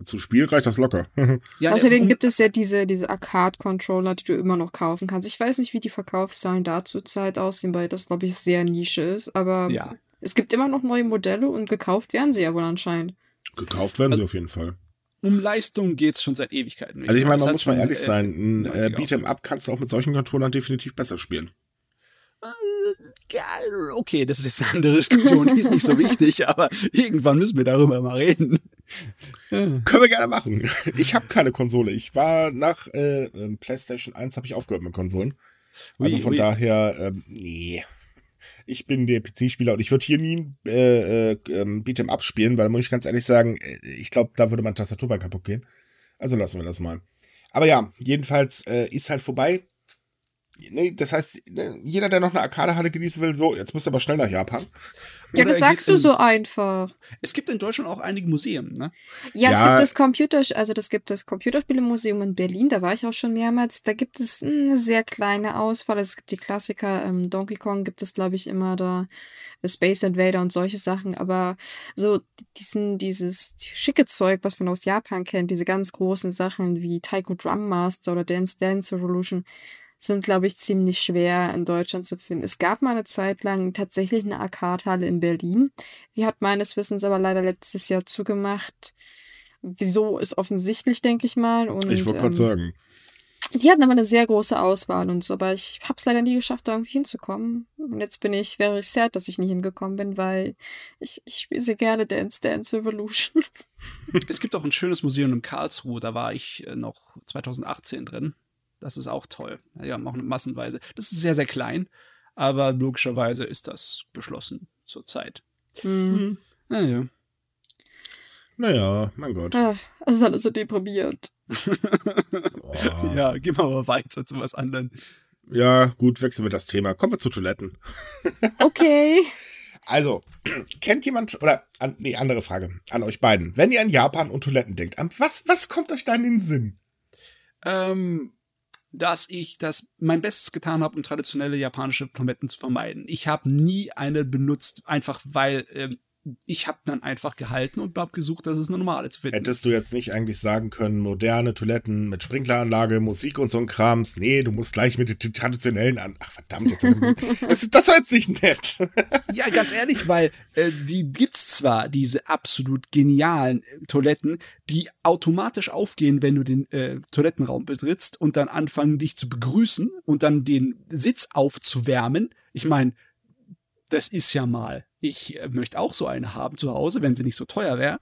zu Spiel reicht das locker. ja Außerdem gibt es ja diese, diese Arcade-Controller, die du immer noch kaufen kannst. Ich weiß nicht, wie die Verkaufszahlen da zurzeit aussehen, weil das, glaube ich, sehr Nische ist. Aber Ja. es gibt immer noch neue Modelle und gekauft werden sie ja wohl anscheinend. Gekauft werden sie auf jeden Fall. um Leistung geht's schon seit Ewigkeiten. Also ich meine, man muss mal ehrlich sein, ein äh, 90er Beat'em Up kannst du auch mit solchen Controllern definitiv besser spielen. Okay, das ist jetzt eine andere Diskussion, die ist nicht so wichtig, aber irgendwann müssen wir darüber mal reden. Können wir gerne machen. Ich habe keine Konsole. Ich war nach äh, ähm, PlayStation 1 habe ich aufgehört mit Konsolen. Also von ui. daher, ähm, nee. Ich bin der PC-Spieler und ich würde hier nie äh, äh, ähm, Beat'em Up spielen, weil da muss ich ganz ehrlich sagen, äh, ich glaube, da würde mein Tastatur bei kaputt gehen. Also lassen wir das mal. Aber ja, jedenfalls äh, ist halt vorbei. Nee, das heißt, ne, jeder, der noch eine Arcade-Halle genießen will, so, jetzt musst du aber schnell nach Japan. Ja, das sagst du so einfach. Es gibt in Deutschland auch einige Museen, ne? Ja, ja, es gibt das Computer, also das gibt das Computerspielemuseum in Berlin, da war ich auch schon mehrmals. Da gibt es eine sehr kleine Auswahl. Es gibt die Klassiker, ähm, Donkey Kong gibt es, glaube ich, immer da, Space Invader und solche Sachen, aber so diesen, dieses schicke Zeug, was man aus Japan kennt, diese ganz großen Sachen wie Taiko Drum Master oder Dance Dance Revolution, sind, glaube ich, ziemlich schwer in Deutschland zu finden. Es gab mal eine Zeit lang tatsächlich eine Arcade-Halle in Berlin. Die hat meines Wissens aber leider letztes Jahr zugemacht. Wieso ist offensichtlich, denke ich mal. Und, ich wollte gerade ähm, sagen. Die hatten aber eine sehr große Auswahl und so, aber ich habe es leider nie geschafft, da irgendwie hinzukommen. Und jetzt bin ich very sad, dass ich nie hingekommen bin, weil ich, ich spiele sehr gerne Dance Dance Revolution. es gibt auch ein schönes Museum in Karlsruhe, da war ich äh, noch 2018 drin. Das ist auch toll. Ja, auch massenweise. Das ist sehr, sehr klein, aber logischerweise ist das beschlossen zurzeit. Mhm. Naja. Naja, mein Gott. Ach, es ist alles so deprimiert. Ja, gehen wir mal weiter zu was anderem. Ja, gut, wechseln wir das Thema. Kommen wir zu Toiletten. Okay. Also, kennt jemand, oder, an, nee, andere Frage an euch beiden. Wenn ihr an Japan und Toiletten denkt, was, was kommt euch da in den Sinn? Ähm, dass ich das mein Bestes getan habe, um traditionelle japanische Toiletten zu vermeiden. Ich habe nie eine benutzt, einfach weil ähm, ich habe dann einfach gehalten und habe gesucht, dass es eine normale zu finden. Hättest du jetzt nicht eigentlich sagen können, moderne Toiletten mit Sprinkleranlage, Musik und so ein Krams? Nee, du musst gleich mit den traditionellen an. Ach verdammt, jetzt das, das war jetzt nicht nett. ja, ganz ehrlich, weil äh, die gibt's zwar, diese absolut genialen äh, Toiletten, die automatisch aufgehen, wenn du den äh, Toilettenraum betrittst und dann anfangen, dich zu begrüßen und dann den Sitz aufzuwärmen. Ich meine, das ist ja mal ich äh, möchte auch so eine haben zu Hause, wenn sie nicht so teuer wäre.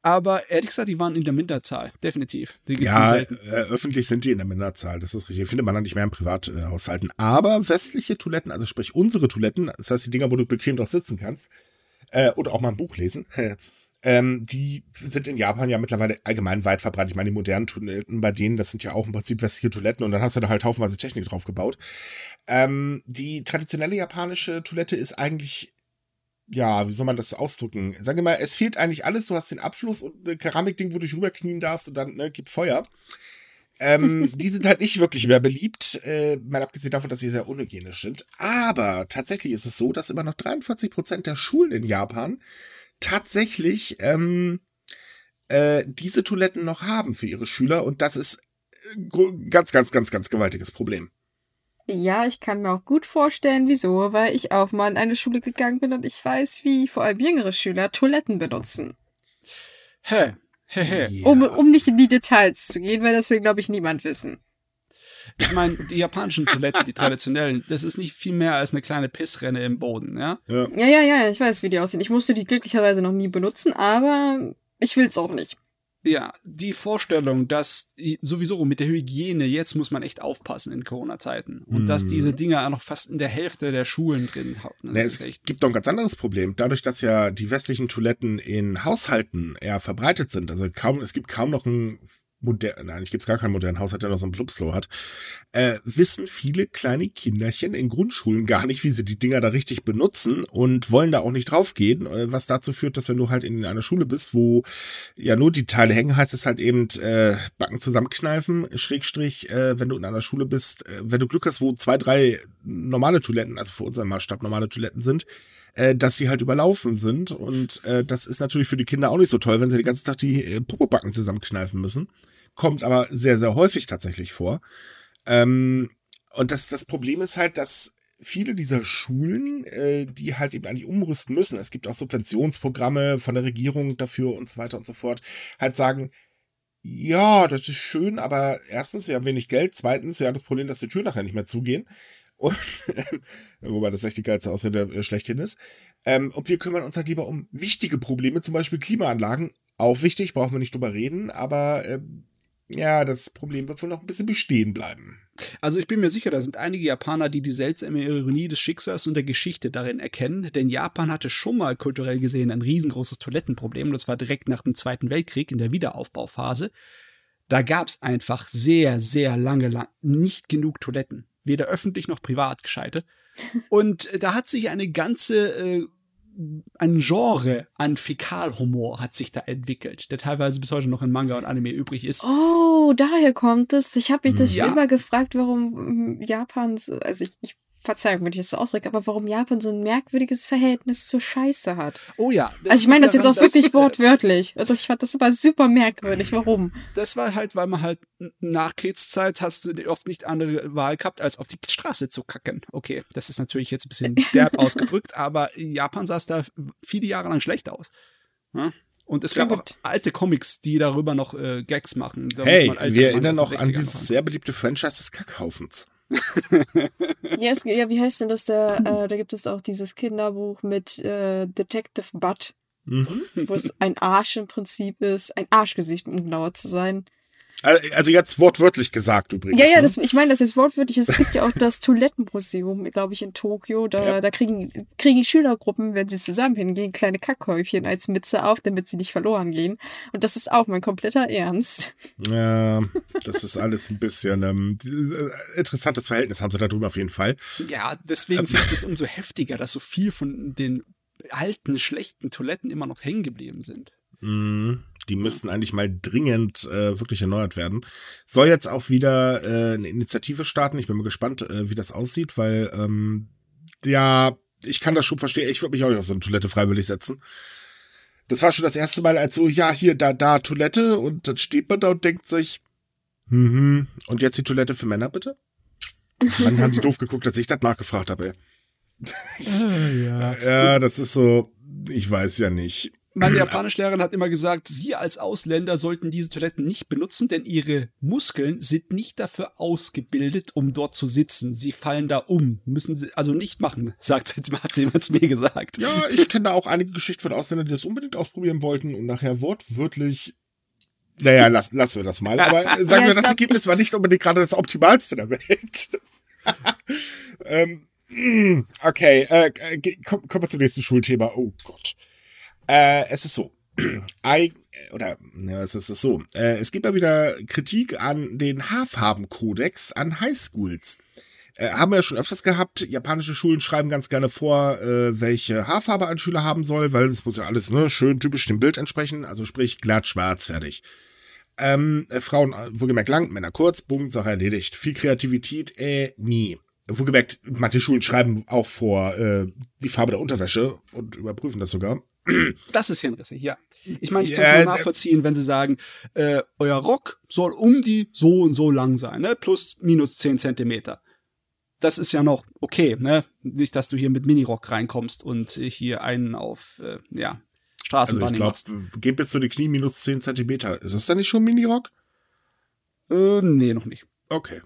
Aber ehrlich gesagt, die waren in der Minderzahl, definitiv. ja, äh, öffentlich sind die in der Minderzahl, das ist richtig. Findet man dann nicht mehr im Privathaushalten. Aber westliche Toiletten, also sprich unsere Toiletten, das heißt die Dinger, wo du bequem drauf sitzen kannst, äh, oder auch mal ein Buch lesen, ähm, die sind in Japan ja mittlerweile allgemein weit verbreitet. Ich meine, die modernen Toiletten bei denen, das sind ja auch im Prinzip westliche Toiletten und dann hast du da halt haufenweise Technik drauf gebaut. Ähm, die traditionelle japanische Toilette ist eigentlich ja, wie soll man das ausdrücken? Sag mal, es fehlt eigentlich alles. Du hast den Abfluss und ein Keramikding, wo du dich rüberknien darfst und dann ne, gibt Feuer. ähm, die sind halt nicht wirklich mehr beliebt, äh, mal abgesehen davon, dass sie sehr unhygienisch sind. Aber tatsächlich ist es so, dass immer noch 43 Prozent der Schulen in Japan tatsächlich ähm, äh, diese Toiletten noch haben für ihre Schüler und das ist äh, ganz, ganz, ganz, ganz gewaltiges Problem. Ja, ich kann mir auch gut vorstellen, wieso, weil ich auch mal in eine Schule gegangen bin und ich weiß, wie vor allem jüngere Schüler Toiletten benutzen. Hä? Hä, hä. Ja. Um, um nicht in die Details zu gehen, weil das will, glaube ich, niemand wissen. Ich meine, die japanischen Toiletten, die traditionellen, das ist nicht viel mehr als eine kleine Pissrenne im Boden, ja? Ja, ja, ja, ja ich weiß, wie die aussehen. Ich musste die glücklicherweise noch nie benutzen, aber ich will es auch nicht. Ja, die Vorstellung, dass sowieso mit der Hygiene, jetzt muss man echt aufpassen in Corona-Zeiten. Und mm. dass mhm. diese Dinger auch noch fast in der Hälfte der Schulen drin haben. Ne, es gibt doch ein ganz anderes Problem. Dadurch, dass ja die westlichen Toiletten in Haushalten eher verbreitet sind, also kaum, es gibt kaum noch ein modern, nein, ich gibt's gar keinen modernen Haushalt, der noch so ein Plupslow hat, äh, wissen viele kleine Kinderchen in Grundschulen gar nicht, wie sie die Dinger da richtig benutzen und wollen da auch nicht draufgehen, äh, was dazu führt, dass wenn du halt in einer Schule bist, wo ja nur die Teile hängen, heißt es halt eben äh, Backen zusammenkneifen, Schrägstrich, äh, wenn du in einer Schule bist, äh, wenn du Glück hast, wo zwei, drei normale Toiletten, also für unseren Maßstab normale Toiletten sind, äh, dass sie halt überlaufen sind. Und äh, das ist natürlich für die Kinder auch nicht so toll, wenn sie den ganzen Tag die äh, Popobacken zusammenkneifen müssen. Kommt aber sehr, sehr häufig tatsächlich vor. Ähm, und das, das Problem ist halt, dass viele dieser Schulen, äh, die halt eben eigentlich umrüsten müssen, es gibt auch Subventionsprogramme von der Regierung dafür und so weiter und so fort, halt sagen, ja, das ist schön, aber erstens, wir haben wenig Geld, zweitens, wir haben das Problem, dass die Türen nachher nicht mehr zugehen. Und, wobei das echt die geilste Ausrede äh, schlechthin ist. Ähm, und wir kümmern uns halt lieber um wichtige Probleme, zum Beispiel Klimaanlagen. Auch wichtig, brauchen wir nicht drüber reden, aber äh, ja, das Problem wird wohl noch ein bisschen bestehen bleiben. Also ich bin mir sicher, da sind einige Japaner, die die seltsame Ironie des Schicksals und der Geschichte darin erkennen, denn Japan hatte schon mal kulturell gesehen ein riesengroßes Toilettenproblem, das war direkt nach dem Zweiten Weltkrieg in der Wiederaufbauphase. Da gab es einfach sehr, sehr lange lang nicht genug Toiletten, weder öffentlich noch privat gescheite. Und da hat sich eine ganze äh, ein Genre an Fäkalhumor hat sich da entwickelt, der teilweise bis heute noch in Manga und Anime übrig ist. Oh, daher kommt es. Ich habe mich das ja. immer gefragt, warum Japans, also ich, ich Verzeihung, wenn ich das so ausdrücke, aber warum Japan so ein merkwürdiges Verhältnis zur Scheiße hat. Oh ja. Also ich meine das jetzt auch wirklich wortwörtlich. Und ich fand das immer super merkwürdig. Warum? Das war halt, weil man halt nach Kriegszeit hast du oft nicht andere Wahl gehabt, als auf die Straße zu kacken. Okay, das ist natürlich jetzt ein bisschen derb ausgedrückt, aber Japan sah es da viele Jahre lang schlecht aus. Ja? Und es gab auch alte Comics, die darüber noch äh, Gags machen. Da hey, wir erinnern noch an dieses sehr beliebte Franchise des Kackhaufens ja, es, ja, wie heißt denn das? Der, äh, da gibt es auch dieses Kinderbuch mit äh, Detective Butt, mhm. wo es ein Arsch im Prinzip ist, ein Arschgesicht, um genauer zu sein. Also jetzt wortwörtlich gesagt übrigens. Ja, ja, ne? das, ich meine das jetzt wortwörtlich. Es gibt ja auch das Toilettenmuseum, glaube ich, in Tokio. Da, ja. da kriegen, kriegen Schülergruppen, wenn sie zusammen hingehen, kleine Kackhäufchen als Mütze auf, damit sie nicht verloren gehen. Und das ist auch mein kompletter Ernst. Ja, das ist alles ein bisschen ähm, äh, interessantes Verhältnis haben sie da drüber auf jeden Fall. Ja, deswegen finde ich es umso heftiger, dass so viel von den alten, schlechten Toiletten immer noch hängen geblieben sind. Mhm. Die müssten eigentlich mal dringend äh, wirklich erneuert werden. Soll jetzt auch wieder äh, eine Initiative starten. Ich bin mal gespannt, äh, wie das aussieht, weil ähm, ja, ich kann das schon verstehen. Ich würde mich auch nicht auf so eine Toilette freiwillig setzen. Das war schon das erste Mal, als so, ja, hier, da, da, Toilette und dann steht man da und denkt sich, mhm, und jetzt die Toilette für Männer bitte? Dann haben die doof geguckt, als ich das nachgefragt habe, ey. Ah, ja. ja, das ist so, ich weiß ja nicht. Meine Japanischlehrerin hat immer gesagt, Sie als Ausländer sollten diese Toiletten nicht benutzen, denn Ihre Muskeln sind nicht dafür ausgebildet, um dort zu sitzen. Sie fallen da um. Müssen Sie also nicht machen, sagt sie, hat jemand mir gesagt. Ja, ich kenne da auch einige Geschichten von Ausländern, die das unbedingt ausprobieren wollten und nachher wortwörtlich naja, lassen, lassen wir das mal. Aber sagen ja, wir, das Ergebnis war nicht unbedingt gerade das Optimalste der Welt. ähm, okay, äh, kommen komm wir zum nächsten Schulthema. Oh Gott. Äh, es ist so. I, oder ja, es ist so. Äh, es gibt mal wieder Kritik an den Haarfarbenkodex an Highschools. Äh, haben wir ja schon öfters gehabt. Japanische Schulen schreiben ganz gerne vor, äh, welche Haarfarbe ein Schüler haben soll, weil es muss ja alles ne, schön typisch dem Bild entsprechen. Also sprich glatt schwarz, fertig. Ähm, äh, Frauen, äh, wohlgemerkt lang, Männer kurz, Punkt, Sache erledigt. Viel Kreativität, äh, nie. Wohlgemerkt, manche Schulen schreiben auch vor äh, die Farbe der Unterwäsche und überprüfen das sogar. Das ist hirnrissig, ja. Ich meine, ich kann es ja, nachvollziehen, wenn sie sagen, äh, euer Rock soll um die so und so lang sein, ne? Plus, minus zehn Zentimeter. Das ist ja noch okay, ne? Nicht, dass du hier mit Minirock reinkommst und hier einen auf, äh, ja, Straßenbahn also ich glaube, geht bis zu den Knie minus zehn Zentimeter. Ist das dann nicht schon Minirock? Äh, nee, noch nicht. Okay.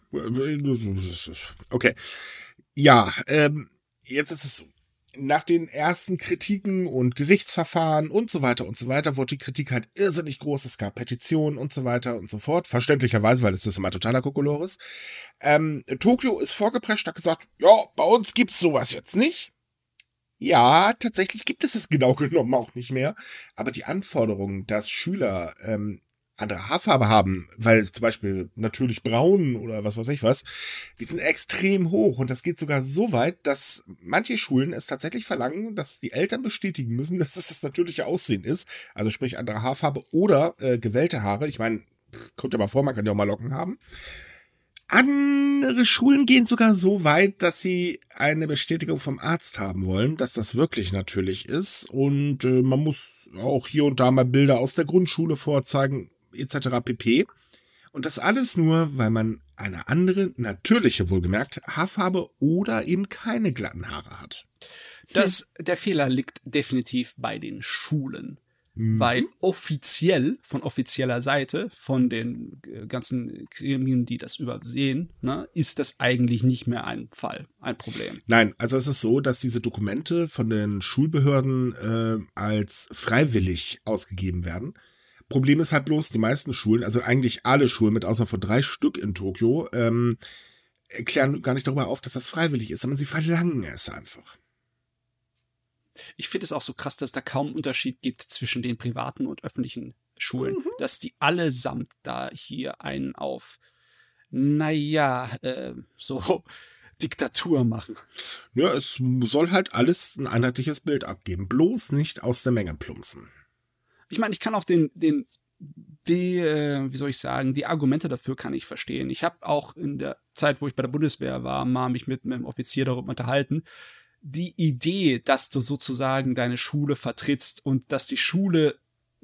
Okay. Ja, ähm, jetzt ist es so nach den ersten Kritiken und Gerichtsverfahren und so weiter und so weiter wurde die Kritik halt irrsinnig groß. Es gab Petitionen und so weiter und so fort. Verständlicherweise, weil es ist immer totaler Kokolores. Ähm, Tokio ist vorgeprescht, hat gesagt, ja, bei uns gibt's sowas jetzt nicht. Ja, tatsächlich gibt es es genau genommen auch nicht mehr. Aber die Anforderung, dass Schüler ähm, andere Haarfarbe haben, weil zum Beispiel natürlich braun oder was weiß ich was, die sind extrem hoch und das geht sogar so weit, dass manche Schulen es tatsächlich verlangen, dass die Eltern bestätigen müssen, dass es das natürliche Aussehen ist, also sprich andere Haarfarbe oder äh, gewellte Haare. Ich meine, kommt ja mal vor, man kann ja auch mal Locken haben. Andere Schulen gehen sogar so weit, dass sie eine Bestätigung vom Arzt haben wollen, dass das wirklich natürlich ist. Und äh, man muss auch hier und da mal Bilder aus der Grundschule vorzeigen etc. pp. Und das alles nur, weil man eine andere, natürliche wohlgemerkt, Haarfarbe oder eben keine glatten Haare hat. Das, der Fehler liegt definitiv bei den Schulen. Mhm. Weil offiziell, von offizieller Seite, von den äh, ganzen Gremien, die das übersehen, ne, ist das eigentlich nicht mehr ein Fall, ein Problem. Nein, also es ist so, dass diese Dokumente von den Schulbehörden äh, als freiwillig ausgegeben werden. Problem ist halt bloß, die meisten Schulen, also eigentlich alle Schulen mit außer von drei Stück in Tokio, ähm, erklären gar nicht darüber auf, dass das freiwillig ist, sondern sie verlangen es einfach ich finde es auch so krass, dass da kaum Unterschied gibt zwischen den privaten und öffentlichen Schulen, mhm. dass die allesamt da hier einen auf, naja, äh, so Diktatur machen. Ja, es soll halt alles ein einheitliches Bild abgeben, bloß nicht aus der Menge plumpsen. Ich meine, ich kann auch den, den, die, äh, wie soll ich sagen, die Argumente dafür kann ich verstehen. Ich habe auch in der Zeit, wo ich bei der Bundeswehr war, mal mich mit einem Offizier darüber unterhalten die Idee, dass du sozusagen deine Schule vertrittst und dass die Schule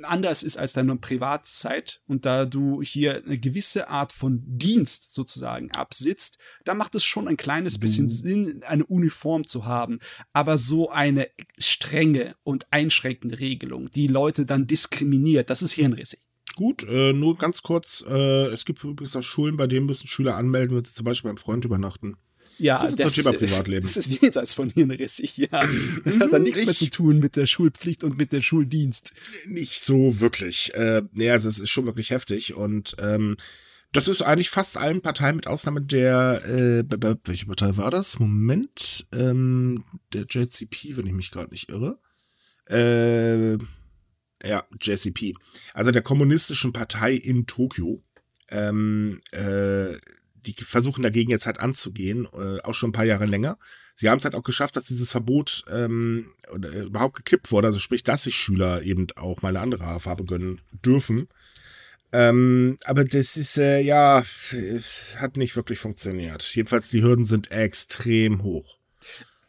anders ist als deine Privatzeit und da du hier eine gewisse Art von Dienst sozusagen absitzt, da macht es schon ein kleines bisschen mhm. Sinn, eine Uniform zu haben. Aber so eine strenge und einschränkende Regelung, die Leute dann diskriminiert, das ist hirnrissig. Gut, äh, nur ganz kurz, äh, es gibt übrigens auch Schulen, bei denen müssen Schüler anmelden, wenn sie zum Beispiel beim Freund übernachten. Ja, das, das, Thema Privatleben. das ist jenseits von hirnrissig, ja. Das hat dann nichts ich, mehr zu tun mit der Schulpflicht und mit der Schuldienst. Nicht so wirklich. Äh, also es ist schon wirklich heftig und ähm, das ist eigentlich fast allen Parteien mit Ausnahme der, äh, welche Partei war das? Moment, ähm, der JCP, wenn ich mich gerade nicht irre. Äh, ja, JCP. Also der kommunistischen Partei in Tokio. Ähm, äh, die versuchen dagegen jetzt halt anzugehen, äh, auch schon ein paar Jahre länger. Sie haben es halt auch geschafft, dass dieses Verbot ähm, äh, überhaupt gekippt wurde, also sprich, dass sich Schüler eben auch mal eine andere Haarfarbe gönnen dürfen. Ähm, aber das ist, äh, ja, hat nicht wirklich funktioniert. Jedenfalls die Hürden sind extrem hoch.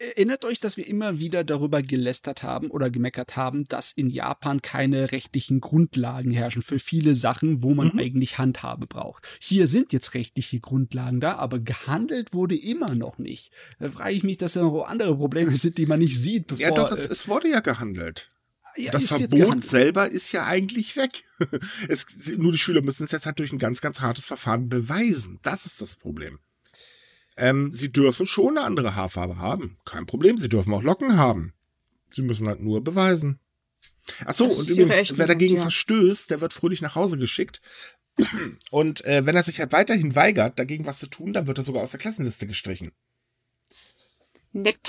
Erinnert euch, dass wir immer wieder darüber gelästert haben oder gemeckert haben, dass in Japan keine rechtlichen Grundlagen herrschen für viele Sachen, wo man mhm. eigentlich Handhabe braucht. Hier sind jetzt rechtliche Grundlagen da, aber gehandelt wurde immer noch nicht. Da frage ich mich, dass da noch andere Probleme sind, die man nicht sieht. Bevor, ja, doch, es, äh, es wurde ja gehandelt. Ja, das Verbot selber ist ja eigentlich weg. es, nur die Schüler müssen es jetzt halt durch ein ganz, ganz hartes Verfahren beweisen. Das ist das Problem. Ähm, sie dürfen schon eine andere Haarfarbe haben. Kein Problem. Sie dürfen auch Locken haben. Sie müssen halt nur beweisen. Ach so, und übrigens, wer dagegen ja. verstößt, der wird fröhlich nach Hause geschickt. Und äh, wenn er sich halt weiterhin weigert, dagegen was zu tun, dann wird er sogar aus der Klassenliste gestrichen. Nett.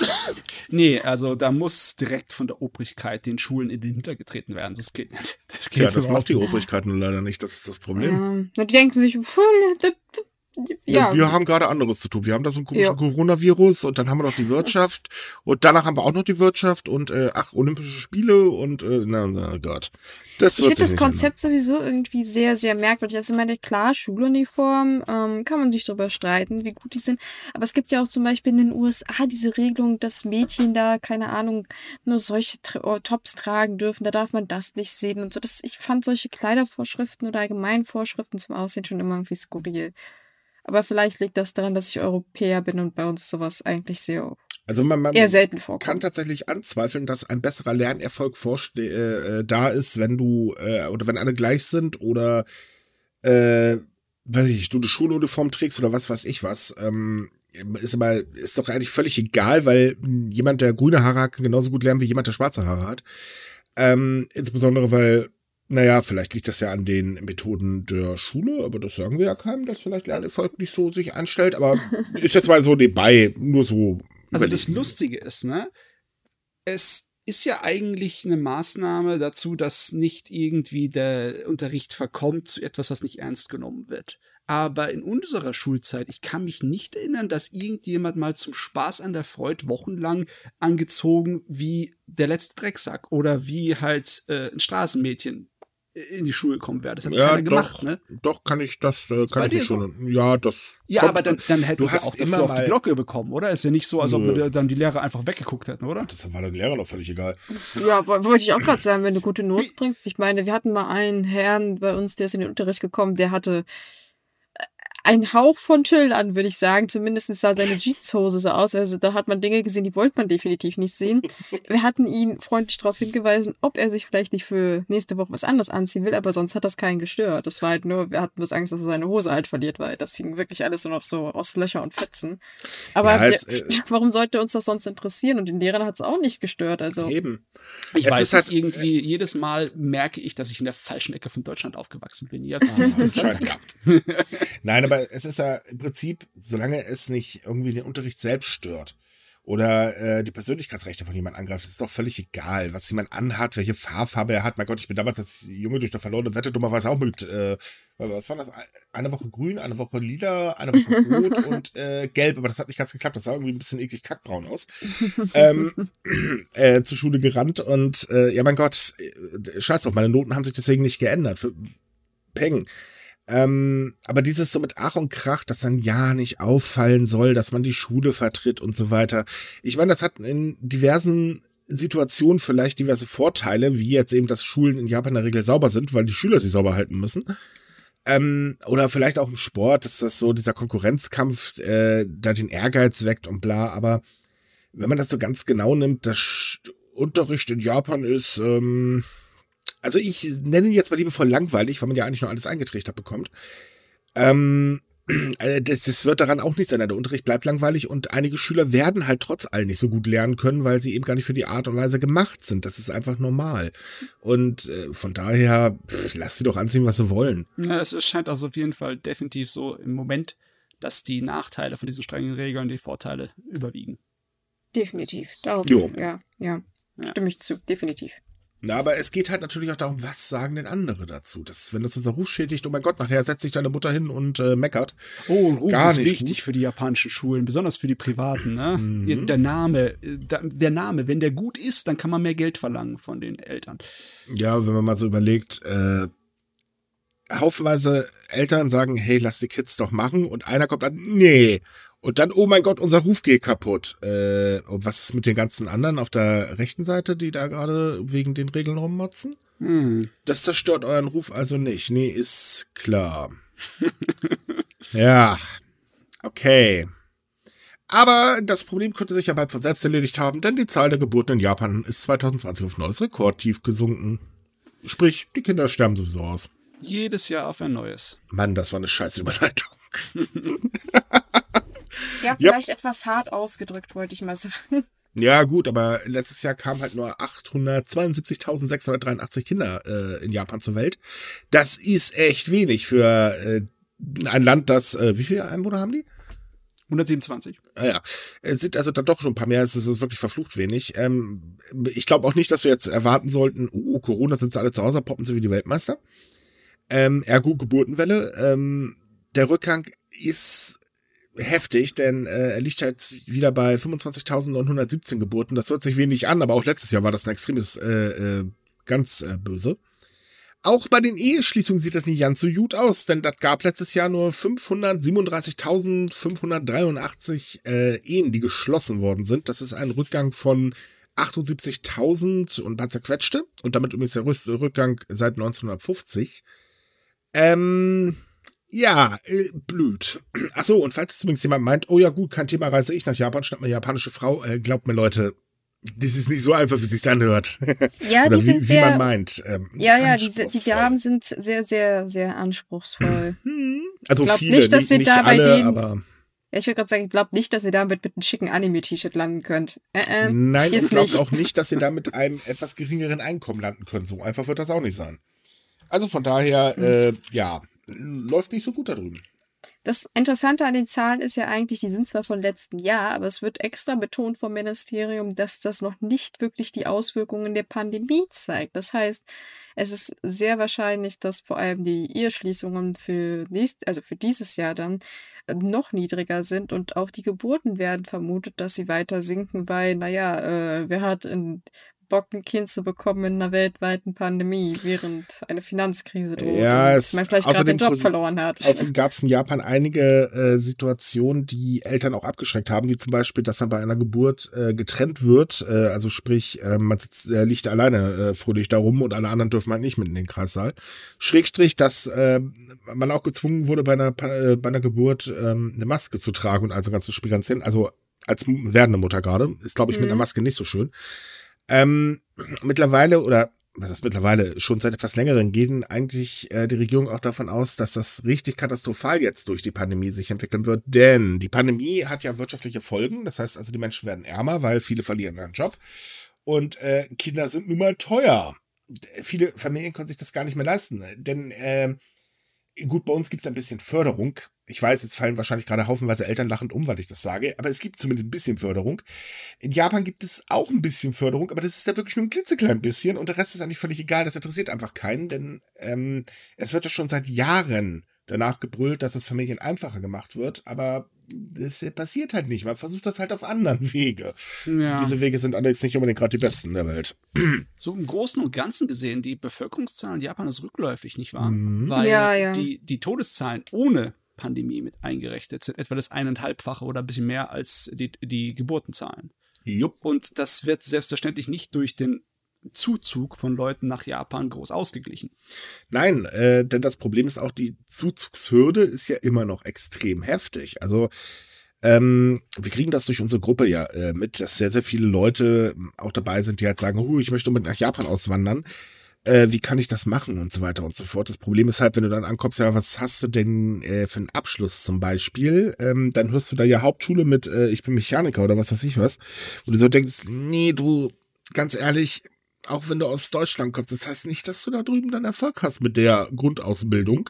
Nee, also da muss direkt von der Obrigkeit den Schulen in den Hintergetreten werden. Das geht nicht. Das geht ja, das macht die Obrigkeit nur leider nicht. Das ist das Problem. Ähm, die denken sich, ja. Wir haben gerade anderes zu tun. Wir haben da so ein komisches ja. Coronavirus und dann haben wir noch die Wirtschaft und danach haben wir auch noch die Wirtschaft und äh, ach, Olympische Spiele und äh, na, na Gott. Das ich finde das Konzept ändern. sowieso irgendwie sehr, sehr merkwürdig. Also ich meine, klar, Schuluniform, ähm, kann man sich darüber streiten, wie gut die sind. Aber es gibt ja auch zum Beispiel in den USA diese Regelung, dass Mädchen da, keine Ahnung, nur solche oh, Tops tragen dürfen. Da darf man das nicht sehen und so. Das, ich fand solche Kleidervorschriften oder Allgemeinvorschriften zum Aussehen schon immer irgendwie skurril. Aber vielleicht liegt das daran, dass ich Europäer bin und bei uns sowas eigentlich sehr also man, man eher selten vorkommt. kann tatsächlich anzweifeln, dass ein besserer Lernerfolg äh, äh, da ist, wenn du äh, oder wenn alle gleich sind oder äh, weiß ich, du eine Schuluniform trägst oder was weiß ich was. Ähm, ist aber ist doch eigentlich völlig egal, weil jemand, der grüne Haare hat, kann genauso gut lernen wie jemand, der schwarze Haare hat. Ähm, insbesondere, weil naja, vielleicht liegt das ja an den Methoden der Schule, aber das sagen wir ja keinem, dass vielleicht Lernerfolg nicht so sich anstellt, aber ist jetzt mal so nebenbei, nur so. Also das Lustige ist, ne? Es ist ja eigentlich eine Maßnahme dazu, dass nicht irgendwie der Unterricht verkommt zu etwas, was nicht ernst genommen wird. Aber in unserer Schulzeit, ich kann mich nicht erinnern, dass irgendjemand mal zum Spaß an der Freude wochenlang angezogen wie der letzte Drecksack oder wie halt äh, ein Straßenmädchen in die Schule gekommen wäre. Das hat ja, keiner gemacht, doch, ne? Doch, kann ich das, äh, kann ich schon. So? Ja, das. Ja, aber dann, dann hätten sie auch immer auf die Glocke bekommen, oder? Ist ja nicht so, als ob wir dann die Lehrer einfach weggeguckt hätten, oder? Das war den Lehrer doch völlig egal. Ja, wollte ich auch gerade sagen, wenn du gute Noten bringst. Ich meine, wir hatten mal einen Herrn bei uns, der ist in den Unterricht gekommen, der hatte ein Hauch von Chill an, würde ich sagen. Zumindest sah seine Jeanshose so aus. Also da hat man Dinge gesehen, die wollte man definitiv nicht sehen. Wir hatten ihn freundlich darauf hingewiesen, ob er sich vielleicht nicht für nächste Woche was anderes anziehen will, aber sonst hat das keinen gestört. Das war halt nur, wir hatten bloß Angst, dass er seine Hose halt verliert, weil das hing wirklich alles nur noch so aus Löcher und Fetzen. Aber ja, es, äh, warum sollte uns das sonst interessieren? Und den Lehrern hat es auch nicht gestört. Also eben. Ich es weiß halt irgendwie, jedes Mal merke ich, dass ich in der falschen Ecke von Deutschland aufgewachsen bin. Jetzt ah, das Nein, aber es ist ja im Prinzip, solange es nicht irgendwie den Unterricht selbst stört oder äh, die Persönlichkeitsrechte von jemandem angreift, ist doch völlig egal, was jemand anhat, welche Fahrfarbe er hat. Mein Gott, ich bin damals als Junge durch der verlorene Wette dummerweise auch mit, äh, was war das? Eine Woche grün, eine Woche lila, eine Woche rot und äh, gelb, aber das hat nicht ganz geklappt. Das sah irgendwie ein bisschen eklig kackbraun aus. ähm, äh, zur Schule gerannt und äh, ja, mein Gott, äh, scheiß drauf, meine Noten haben sich deswegen nicht geändert. Für Peng. Ähm, aber dieses so mit Ach und Krach, dass dann ja nicht auffallen soll, dass man die Schule vertritt und so weiter. Ich meine, das hat in diversen Situationen vielleicht diverse Vorteile, wie jetzt eben, dass Schulen in Japan in der Regel sauber sind, weil die Schüler sie sauber halten müssen. Ähm, oder vielleicht auch im Sport, dass das so dieser Konkurrenzkampf äh, da den Ehrgeiz weckt und bla. Aber wenn man das so ganz genau nimmt, das Unterricht in Japan ist, ähm, also ich nenne ihn jetzt mal liebevoll langweilig, weil man ja eigentlich nur alles eingetrichtert bekommt. Ähm, äh, das, das, wird daran auch nicht sein. Der Unterricht bleibt langweilig und einige Schüler werden halt trotz allem nicht so gut lernen können, weil sie eben gar nicht für die Art und Weise gemacht sind. Das ist einfach normal. Und äh, von daher, pff, lass sie doch anziehen, was sie wollen. Ja, es scheint also auf jeden Fall definitiv so im Moment, dass die Nachteile von diesen strengen Regeln die Vorteile überwiegen. Definitiv. Darauf, ja, ja, ja. Stimme ich zu, definitiv. Na, aber es geht halt natürlich auch darum, was sagen denn andere dazu? Das, wenn das unser Ruf schädigt, oh mein Gott, nachher setzt sich deine Mutter hin und äh, meckert. Oh, Ruf Gar ist nicht wichtig gut. für die japanischen Schulen, besonders für die privaten. Ne? Mhm. Der Name, der Name, wenn der gut ist, dann kann man mehr Geld verlangen von den Eltern. Ja, wenn man mal so überlegt, äh, haufenweise Eltern sagen, hey, lass die Kids doch machen und einer kommt dann, nee, und dann, oh mein Gott, unser Ruf geht kaputt. Äh, und was ist mit den ganzen anderen auf der rechten Seite, die da gerade wegen den Regeln rummotzen? Hm. Das zerstört euren Ruf also nicht. Nee, ist klar. ja. Okay. Aber das Problem könnte sich ja bald von selbst erledigt haben, denn die Zahl der Geburten in Japan ist 2020 auf neues Rekordtief gesunken. Sprich, die Kinder sterben sowieso aus. Jedes Jahr auf ein neues. Mann, das war eine scheiß Überleitung. Ja, vielleicht ja. etwas hart ausgedrückt, wollte ich mal sagen. Ja, gut, aber letztes Jahr kamen halt nur 872.683 Kinder äh, in Japan zur Welt. Das ist echt wenig für äh, ein Land, das, äh, wie viele Einwohner haben die? 127. Ah, ja, es sind also dann doch schon ein paar mehr. Es ist wirklich verflucht wenig. Ähm, ich glaube auch nicht, dass wir jetzt erwarten sollten, oh, Corona sind sie alle zu Hause, poppen sie wie die Weltmeister. Ähm, ergo Geburtenwelle. Ähm, der Rückgang ist heftig, denn äh, er liegt halt wieder bei 25.917 Geburten. Das hört sich wenig an, aber auch letztes Jahr war das ein extremes, äh, äh, ganz äh, böse. Auch bei den Eheschließungen sieht das nicht ganz so gut aus, denn das gab letztes Jahr nur 537.583 äh, Ehen, die geschlossen worden sind. Das ist ein Rückgang von 78.000 und ein zerquetschte. Und damit übrigens der größte Rückgang seit 1950. Ähm, ja, äh, blöd. Achso, und falls übrigens jemand meint, oh ja gut, kein Thema, reise ich nach Japan, schnapp mir japanische Frau, äh, glaubt mir Leute, das ist nicht so einfach, wie es sich anhört. Ja, Oder die sind wie, sehr, wie man meint. Ähm, ja, ja, die, die Damen sind sehr, sehr, sehr anspruchsvoll. Hm. Also ich viele, nicht, dass sie nicht da alle, bei denen, aber ja, ich würde gerade sagen, ich glaube nicht, dass ihr damit mit einem schicken Anime-T-Shirt landen könnt. Äh, äh, Nein, ich glaube auch nicht, dass ihr da mit einem etwas geringeren Einkommen landen könnt. So einfach wird das auch nicht sein. Also von daher, äh, ja, läuft nicht so gut da drüben. Das Interessante an den Zahlen ist ja eigentlich, die sind zwar von letzten Jahr, aber es wird extra betont vom Ministerium, dass das noch nicht wirklich die Auswirkungen der Pandemie zeigt. Das heißt, es ist sehr wahrscheinlich, dass vor allem die Eheschließungen für nächst, also für dieses Jahr dann äh, noch niedriger sind und auch die Geburten werden vermutet, dass sie weiter sinken, weil, naja, äh, wer hat in Bock, ein Kind zu bekommen in einer weltweiten Pandemie, während eine Finanzkrise droht Ja, es- man vielleicht gerade den Job verloren hat. Außerdem gab es in Japan einige äh, Situationen, die Eltern auch abgeschreckt haben, wie zum Beispiel, dass man bei einer Geburt äh, getrennt wird, äh, also sprich, äh, man sitzt, liegt alleine äh, fröhlich da rum und alle anderen dürfen halt nicht mit in den Kreissaal. Schrägstrich, dass äh, man auch gezwungen wurde, bei einer, äh, bei einer Geburt ähm, eine Maske zu tragen und also ganze Spiranzen, also als werdende Mutter gerade, ist glaube ich mit Mhm. einer Maske nicht so schön. Ähm, mittlerweile oder was ist mittlerweile schon seit etwas längerem gehen eigentlich äh, die Regierung auch davon aus, dass das richtig katastrophal jetzt durch die Pandemie sich entwickeln wird, denn die Pandemie hat ja wirtschaftliche Folgen. Das heißt also, die Menschen werden ärmer, weil viele verlieren ihren Job und äh, Kinder sind nun mal teuer. Viele Familien können sich das gar nicht mehr leisten, denn äh, gut, bei uns gibt es ein bisschen Förderung. Ich weiß, jetzt fallen wahrscheinlich gerade haufenweise Eltern lachend um, weil ich das sage, aber es gibt zumindest ein bisschen Förderung. In Japan gibt es auch ein bisschen Förderung, aber das ist da wirklich nur ein klitzeklein bisschen und der Rest ist eigentlich völlig egal. Das interessiert einfach keinen, denn ähm, es wird ja schon seit Jahren danach gebrüllt, dass es Familien einfacher gemacht wird, aber das passiert halt nicht. Man versucht das halt auf anderen Wege. Ja. Diese Wege sind allerdings nicht unbedingt gerade die besten der Welt. so im Großen und Ganzen gesehen, die Bevölkerungszahl in Japan ist rückläufig, nicht wahr? Mhm. Weil Ja, ja. Die, die Todeszahlen ohne Pandemie mit eingerechnet sind etwa das eineinhalbfache oder ein bisschen mehr als die, die Geburtenzahlen. Jupp. Und das wird selbstverständlich nicht durch den Zuzug von Leuten nach Japan groß ausgeglichen. Nein, äh, denn das Problem ist auch, die Zuzugshürde ist ja immer noch extrem heftig. Also ähm, wir kriegen das durch unsere Gruppe ja äh, mit, dass sehr, sehr viele Leute auch dabei sind, die halt sagen, huh, ich möchte unbedingt nach Japan auswandern. Äh, wie kann ich das machen und so weiter und so fort. Das Problem ist halt, wenn du dann ankommst, ja, was hast du denn äh, für einen Abschluss zum Beispiel? Ähm, dann hörst du da ja Hauptschule mit, äh, ich bin Mechaniker oder was weiß ich was. Wo du so denkst, nee, du, ganz ehrlich, auch wenn du aus Deutschland kommst, das heißt nicht, dass du da drüben dann Erfolg hast mit der Grundausbildung.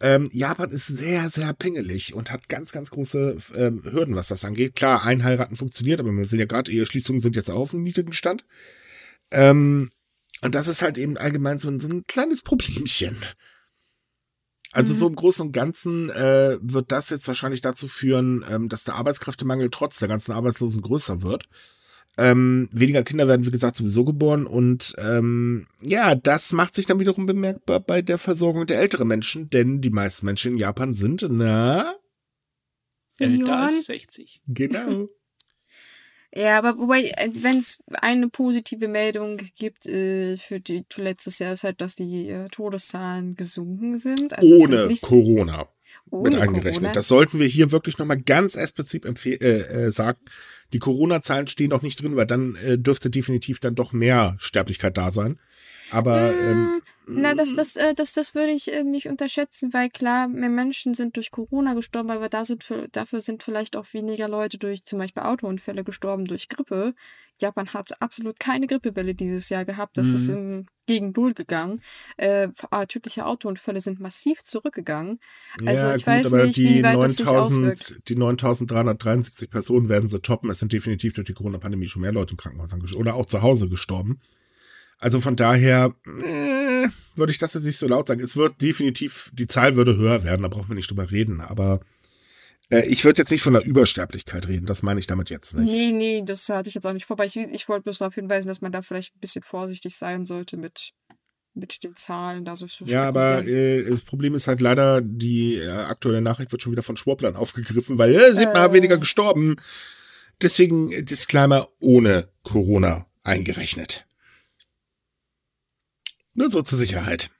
Ähm, Japan ist sehr, sehr pingelig und hat ganz, ganz große ähm, Hürden, was das angeht. Klar, einheiraten funktioniert, aber wir sehen ja gerade, Eheschließungen sind jetzt auch auf einem niedrigen Stand. Ähm, und das ist halt eben allgemein so ein, so ein kleines Problemchen. Also Mhm. so im Großen und Ganzen äh, wird das jetzt wahrscheinlich dazu führen, ähm, dass der Arbeitskräftemangel trotz der ganzen Arbeitslosen größer wird. Ähm, weniger Kinder werden, wie gesagt, sowieso geboren und ähm, ja, das macht sich dann wiederum bemerkbar bei der Versorgung der älteren Menschen, denn die meisten Menschen in Japan sind, na, Älter als 60. genau. Ja, aber wobei, wenn es eine positive Meldung gibt äh, für die für letztes Jahr, ist halt, dass die äh, Todeszahlen gesunken sind. Also sind Ohne nicht- Corona mit eingerechnet. Corona. Das sollten wir hier wirklich nochmal ganz explizit äh, äh, sagen. Die Corona-Zahlen stehen doch nicht drin, weil dann äh, dürfte definitiv dann doch mehr Sterblichkeit da sein. Aber ähm, Na, das, das, äh, das, das würde ich äh, nicht unterschätzen, weil klar, mehr Menschen sind durch Corona gestorben, aber da sind, für- dafür sind vielleicht auch weniger Leute durch zum Beispiel Autounfälle gestorben, durch Grippe. Japan hat absolut keine Grippewelle dieses Jahr gehabt. Das ist im gegen Null gegangen. Äh, äh, tödliche Autounfälle sind massiv zurückgegangen. Also ich weiß nicht, wie weit das sich auswirkt. die 9373 Personen werden sie toppen. Es sind definitiv durch die Corona-Pandemie schon mehr Leute im Krankenhaus oder auch zu Hause gestorben. Also von daher äh, würde ich das jetzt nicht so laut sagen. Es wird definitiv, die Zahl würde höher werden, da brauchen wir nicht drüber reden. Aber äh, ich würde jetzt nicht von der Übersterblichkeit reden, das meine ich damit jetzt nicht. Nee, nee, das hatte ich jetzt auch nicht vorbei. Ich, ich wollte bloß darauf hinweisen, dass man da vielleicht ein bisschen vorsichtig sein sollte mit, mit den Zahlen. Da so zu Ja, aber äh, das Problem ist halt leider, die äh, aktuelle Nachricht wird schon wieder von Schwoblern aufgegriffen, weil äh, sieht mal Äh. weniger gestorben. Deswegen äh, Disclaimer ohne Corona eingerechnet. Nur so zur Sicherheit.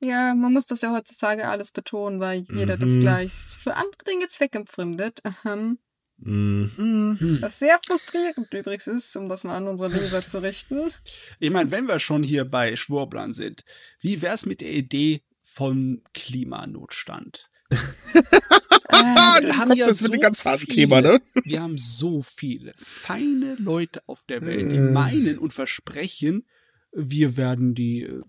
Ja, man muss das ja heutzutage alles betonen, weil jeder das Mhm. gleich für andere Dinge zweckempfindet. Ähm, Mhm. Was sehr frustrierend übrigens ist, um das mal an unsere Leser zu richten. Ich meine, wenn wir schon hier bei Schwurblern sind, wie wär's mit der Idee von Klimanotstand? Ähm, Ah, wir haben ja mit so dem ganz harten viele- Thema, ne? Wir haben so viele feine Leute auf der Welt, die Äh. meinen und versprechen, wir werden die äh,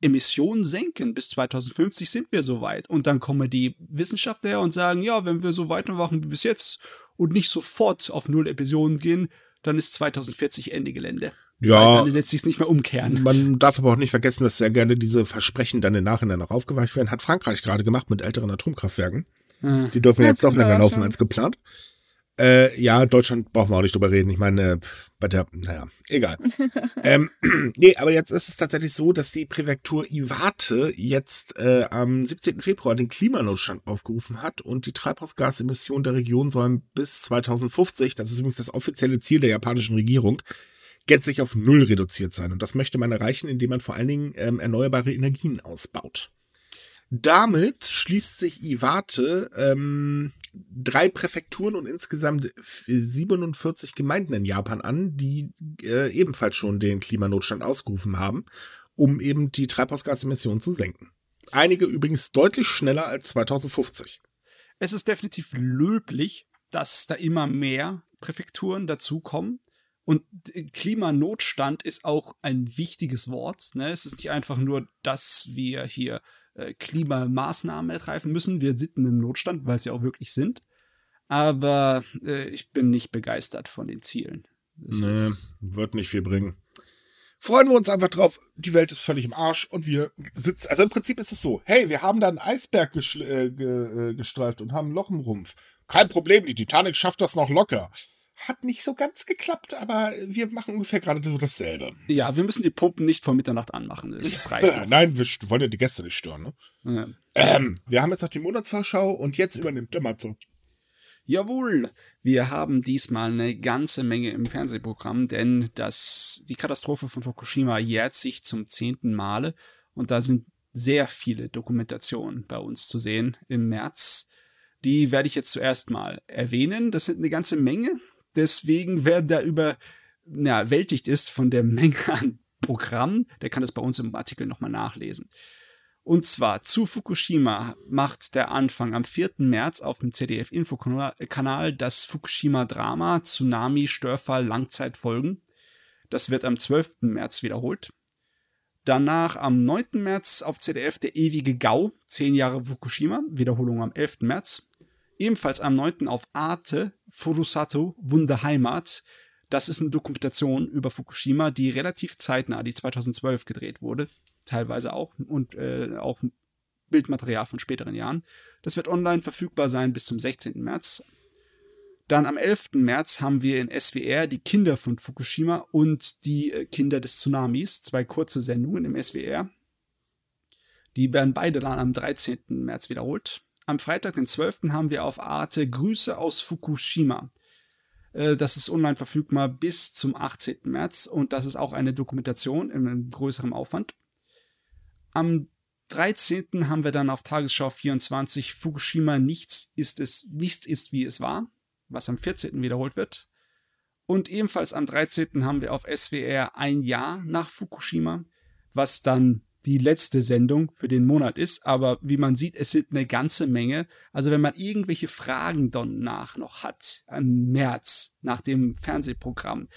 Emissionen senken. Bis 2050 sind wir soweit. Und dann kommen die Wissenschaftler her und sagen, ja, wenn wir so weitermachen wie bis jetzt und nicht sofort auf null Emissionen gehen, dann ist 2040 Ende Gelände. Ja, Dann lässt sich nicht mehr umkehren. man darf aber auch nicht vergessen, dass sehr gerne diese Versprechen dann im Nachhinein noch aufgeweicht werden. Hat Frankreich gerade gemacht mit älteren Atomkraftwerken. Äh, Die dürfen Ja, jetzt doch länger laufen als geplant. Äh, ja, Deutschland brauchen wir auch nicht drüber reden. Ich meine, bei der, naja, egal. ähm, nee, aber jetzt ist es tatsächlich so, dass die Präfektur Iwate jetzt äh, am 17. Februar den Klimanotstand aufgerufen hat und die Treibhausgasemissionen der Region sollen bis 2050, das ist übrigens das offizielle Ziel der japanischen Regierung, gänzlich auf Null reduziert sein. Und das möchte man erreichen, indem man vor allen Dingen ähm, erneuerbare Energien ausbaut. Damit schließt sich Iwate ähm, drei Präfekturen und insgesamt 47 Gemeinden in Japan an, die äh, ebenfalls schon den Klimanotstand ausgerufen haben, um eben die Treibhausgasemissionen zu senken. Einige übrigens deutlich schneller als 2050. Es ist definitiv löblich, dass da immer mehr Präfekturen dazukommen. Und Klimanotstand ist auch ein wichtiges Wort. Ne? Es ist nicht einfach nur, dass wir hier äh, Klimamaßnahmen ergreifen müssen. Wir sitzen im Notstand, weil sie auch wirklich sind. Aber äh, ich bin nicht begeistert von den Zielen. Das nee, wird nicht viel bringen. Freuen wir uns einfach drauf. Die Welt ist völlig im Arsch und wir sitzen. Also im Prinzip ist es so: Hey, wir haben da einen Eisberg äh, ge äh, gestreift und haben ein Loch im Rumpf. Kein Problem, die Titanic schafft das noch locker hat nicht so ganz geklappt, aber wir machen ungefähr gerade so dasselbe. Ja, wir müssen die Pumpen nicht vor Mitternacht anmachen. Das reicht. Nein, wir wollen ja die Gäste nicht stören. Ne? Ja. Ähm, wir haben jetzt noch die Monatsvorschau und jetzt übernimmt der Matze. Jawohl, wir haben diesmal eine ganze Menge im Fernsehprogramm, denn das, die Katastrophe von Fukushima jährt sich zum zehnten Male und da sind sehr viele Dokumentationen bei uns zu sehen im März. Die werde ich jetzt zuerst mal erwähnen. Das sind eine ganze Menge deswegen, wer da überwältigt ist von der Menge an Programm, der kann das bei uns im Artikel nochmal nachlesen. Und zwar zu Fukushima macht der Anfang am 4. März auf dem ZDF-Infokanal das Fukushima-Drama Tsunami Störfall Langzeitfolgen. Das wird am 12. März wiederholt. Danach am 9. März auf ZDF der ewige Gau, 10 Jahre Fukushima, Wiederholung am 11. März. Ebenfalls am 9. auf Arte, Furusato, Wunderheimat. Das ist eine Dokumentation über Fukushima, die relativ zeitnah, die 2012 gedreht wurde, teilweise auch, und äh, auch Bildmaterial von späteren Jahren. Das wird online verfügbar sein bis zum 16. März. Dann am 11. März haben wir in SWR die Kinder von Fukushima und die äh, Kinder des Tsunamis, zwei kurze Sendungen im SWR. Die werden beide dann am 13. März wiederholt. Am Freitag, den 12. haben wir auf Arte Grüße aus Fukushima. Äh, das ist online verfügbar bis zum 18. März und das ist auch eine Dokumentation in einem größeren Aufwand. Am 13. haben wir dann auf Tagesschau 24 Fukushima Nichts ist es, nichts ist wie es war, was am 14. wiederholt wird. Und ebenfalls am 13. haben wir auf SWR ein Jahr nach Fukushima, was dann die letzte Sendung für den Monat ist, aber wie man sieht, es sind eine ganze Menge. Also wenn man irgendwelche Fragen danach noch hat, im März, nach dem Fernsehprogramm,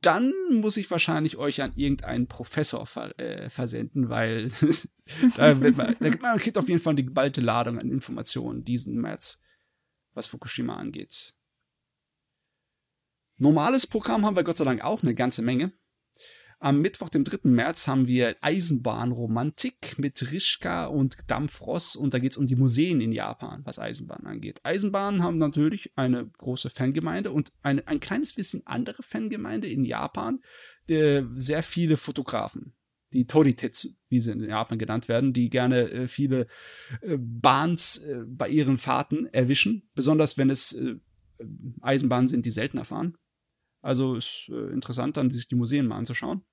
dann muss ich wahrscheinlich euch an irgendeinen Professor ver äh, versenden, weil da man, man kriegt auf jeden Fall eine geballte Ladung an Informationen diesen März, was Fukushima angeht. Normales Programm haben wir Gott sei Dank auch eine ganze Menge. Am Mittwoch, dem 3. März, haben wir Eisenbahnromantik mit Rishka und Dampfross und da geht es um die Museen in Japan, was Eisenbahnen angeht. Eisenbahnen haben natürlich eine große Fangemeinde und eine, ein kleines bisschen andere Fangemeinde in Japan. Äh, sehr viele Fotografen, die Toritetsu, wie sie in Japan genannt werden, die gerne äh, viele äh, Bahns äh, bei ihren Fahrten erwischen, besonders wenn es äh, Eisenbahnen sind, die seltener fahren. Also ist äh, interessant, dann sich die Museen mal anzuschauen.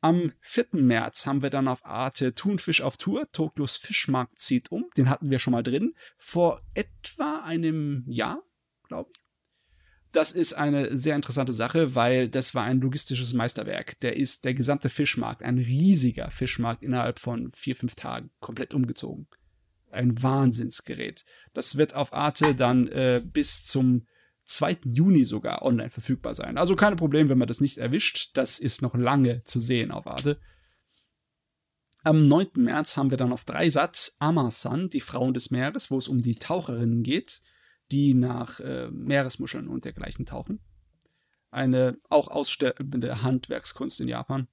Am 4. März haben wir dann auf Arte Thunfisch auf Tour. Tokios Fischmarkt zieht um. Den hatten wir schon mal drin. Vor etwa einem Jahr, glaube ich. Das ist eine sehr interessante Sache, weil das war ein logistisches Meisterwerk. Der ist der gesamte Fischmarkt, ein riesiger Fischmarkt innerhalb von vier, fünf Tagen komplett umgezogen. Ein Wahnsinnsgerät. Das wird auf Arte dann äh, bis zum 2. Juni sogar online verfügbar sein. Also keine Probleme, wenn man das nicht erwischt. Das ist noch lange zu sehen auf Arte. Am 9. März haben wir dann auf Dreisat Amasan, die Frauen des Meeres, wo es um die Taucherinnen geht, die nach äh, Meeresmuscheln und dergleichen tauchen. Eine auch aussterbende Handwerkskunst in Japan.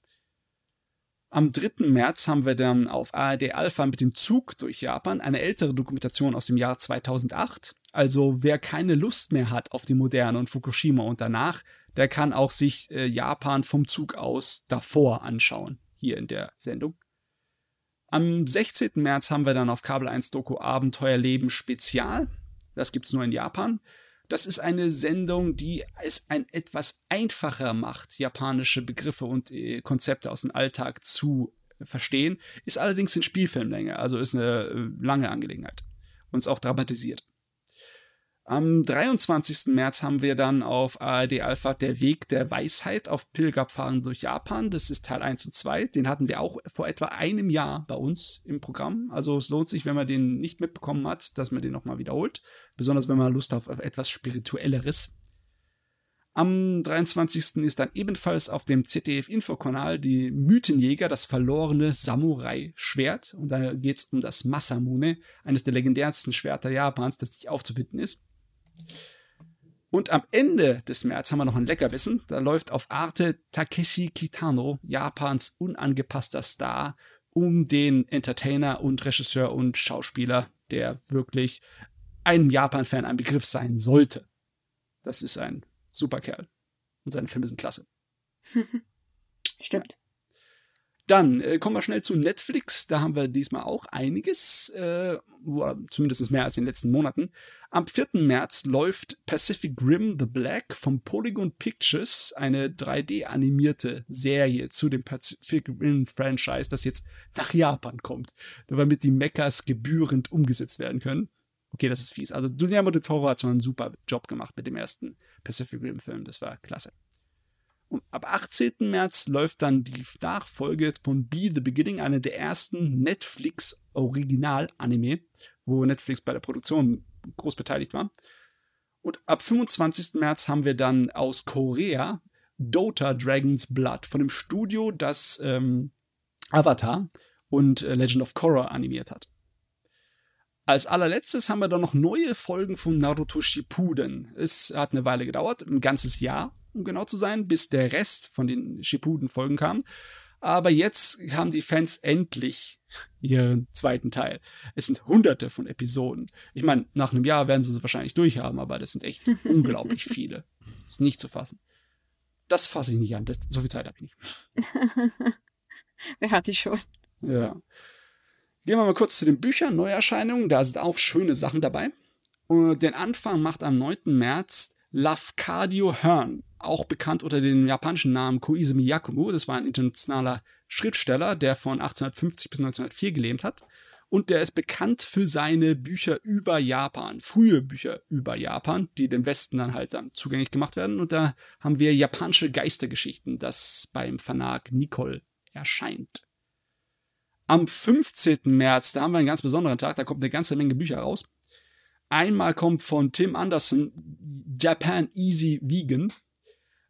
Am 3. März haben wir dann auf ARD Alpha mit dem Zug durch Japan eine ältere Dokumentation aus dem Jahr 2008. Also wer keine Lust mehr hat auf die Moderne und Fukushima und danach, der kann auch sich äh, Japan vom Zug aus davor anschauen, hier in der Sendung. Am 16. März haben wir dann auf Kabel 1 Doku Abenteuerleben Spezial. Das gibt es nur in Japan. Das ist eine Sendung, die es ein etwas einfacher macht, japanische Begriffe und äh, Konzepte aus dem Alltag zu verstehen, ist allerdings in Spielfilmlänge, also ist eine äh, lange Angelegenheit und ist auch dramatisiert. Am 23. März haben wir dann auf ARD Alpha Der Weg der Weisheit auf Pilgerpfaden durch Japan. Das ist Teil 1 und 2. Den hatten wir auch vor etwa einem Jahr bei uns im Programm. Also es lohnt sich, wenn man den nicht mitbekommen hat, dass man den nochmal wiederholt. Besonders wenn man Lust auf etwas Spirituelleres. Am 23. ist dann ebenfalls auf dem ZDF-Infokanal die Mythenjäger, das verlorene Samurai-Schwert. Und da geht es um das Masamune, eines der legendärsten Schwerter Japans, das nicht aufzufinden ist. Und am Ende des März haben wir noch ein Leckerbissen. Da läuft auf Arte Takeshi Kitano, Japans unangepasster Star, um den Entertainer und Regisseur und Schauspieler, der wirklich einem Japan-Fan ein Begriff sein sollte. Das ist ein super Kerl. Und seine Filme sind klasse. Stimmt. Dann äh, kommen wir schnell zu Netflix. Da haben wir diesmal auch einiges, äh, zumindest mehr als in den letzten Monaten. Am 4. März läuft Pacific Rim The Black von Polygon Pictures, eine 3D-animierte Serie zu dem Pacific Rim-Franchise, das jetzt nach Japan kommt, damit die Mechas gebührend umgesetzt werden können. Okay, das ist fies. Also Guillermo de Toro hat schon einen super Job gemacht mit dem ersten Pacific Rim Film. Das war klasse. Und ab 18. März läuft dann die Nachfolge von Be the Beginning, einer der ersten Netflix-Original-Anime, wo Netflix bei der Produktion groß beteiligt war. Und ab 25. März haben wir dann aus Korea Dota Dragon's Blood von dem Studio, das ähm, Avatar und äh, Legend of Korra animiert hat. Als allerletztes haben wir dann noch neue Folgen von Naruto Shippuden. Es hat eine Weile gedauert, ein ganzes Jahr um genau zu sein, bis der Rest von den Shippuden-Folgen kam. Aber jetzt haben die Fans endlich ihren zweiten Teil. Es sind hunderte von Episoden. Ich meine, nach einem Jahr werden sie es wahrscheinlich durchhaben, aber das sind echt unglaublich viele. Das ist nicht zu fassen. Das fasse ich nicht an. Das, so viel Zeit habe ich nicht. Wer hat die schon? Ja. Gehen wir mal kurz zu den Büchern, Neuerscheinungen. Da sind auch schöne Sachen dabei. Und den Anfang macht am 9. März Lafcadio Hearn auch bekannt unter dem japanischen Namen Koizumi Yakumo. Das war ein internationaler Schriftsteller, der von 1850 bis 1904 gelebt hat. Und der ist bekannt für seine Bücher über Japan, frühe Bücher über Japan, die dem Westen dann halt dann zugänglich gemacht werden. Und da haben wir japanische Geistergeschichten, das beim Verlag Nicole erscheint. Am 15. März, da haben wir einen ganz besonderen Tag, da kommt eine ganze Menge Bücher raus. Einmal kommt von Tim Anderson Japan Easy Vegan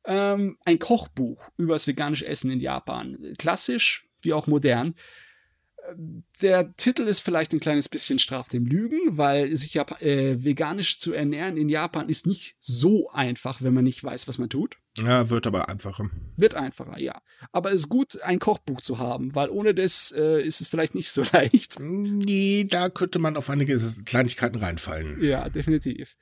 ähm, ein Kochbuch über das veganische Essen in Japan. Klassisch wie auch modern. Der Titel ist vielleicht ein kleines bisschen straf dem Lügen, weil sich ja äh, veganisch zu ernähren in Japan ist nicht so einfach, wenn man nicht weiß, was man tut. Ja, wird aber einfacher. Wird einfacher, ja. Aber es ist gut, ein Kochbuch zu haben, weil ohne das äh, ist es vielleicht nicht so leicht. Nee, da könnte man auf einige Kleinigkeiten reinfallen. Ja, definitiv.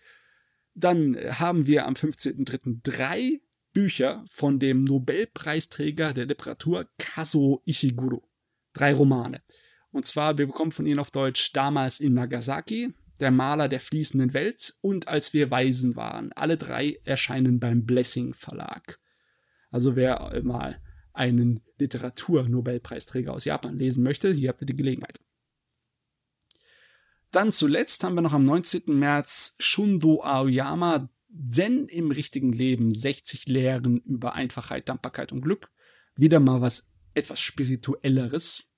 Dann haben wir am 15.03. drei Bücher von dem Nobelpreisträger der Literatur Kazuo Ishiguro. Drei Romane. Und zwar, wir bekommen von ihnen auf Deutsch damals in Nagasaki, der Maler der fließenden Welt und als wir Waisen waren. Alle drei erscheinen beim Blessing Verlag. Also wer mal einen Literatur-Nobelpreisträger aus Japan lesen möchte, hier habt ihr die Gelegenheit. Dann zuletzt haben wir noch am 19. März Shundo Aoyama, Zen im richtigen Leben, 60 Lehren über Einfachheit, Dankbarkeit und Glück. Wieder mal was etwas Spirituelleres.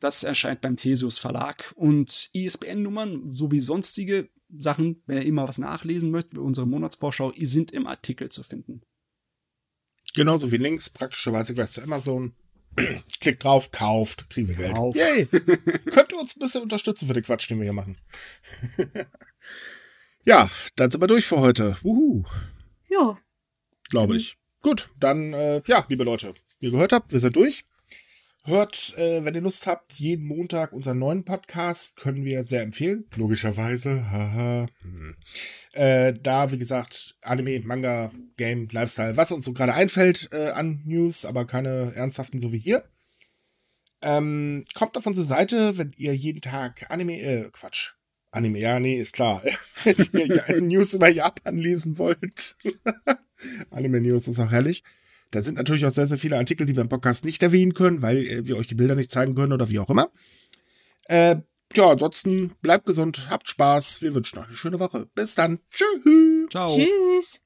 Das erscheint beim Theseus Verlag. Und ISBN-Nummern sowie sonstige Sachen, wenn ihr immer was nachlesen möchtet, unsere Monatsvorschau, sind im Artikel zu finden. Genauso wie Links, praktischerweise gleich zu Amazon. Klickt drauf, kauft, kriegen wir Geld. Kauf. Yay! Könnt ihr uns ein bisschen unterstützen für den Quatsch, den wir hier machen. Ja, dann sind wir durch für heute. Wuhu. Ja. Glaube ich. Gut, dann, äh, ja, liebe Leute, wie ihr gehört habt, wir sind durch. Hört, äh, wenn ihr Lust habt, jeden Montag unseren neuen Podcast. Können wir sehr empfehlen. Logischerweise. Haha. Hm. Äh, da, wie gesagt, Anime, Manga, Game, Lifestyle, was uns so gerade einfällt äh, an News, aber keine ernsthaften, so wie hier. Ähm, kommt auf unsere Seite, wenn ihr jeden Tag Anime, äh, Quatsch. Anime, ja, nee, ist klar. wenn ihr News über Japan lesen wollt. Anime News ist auch herrlich. Da sind natürlich auch sehr, sehr viele Artikel, die wir im Podcast nicht erwähnen können, weil äh, wir euch die Bilder nicht zeigen können oder wie auch immer. Äh, ja, ansonsten bleibt gesund, habt Spaß. Wir wünschen euch eine schöne Woche. Bis dann. Tschüss. Ciao. Tschüss.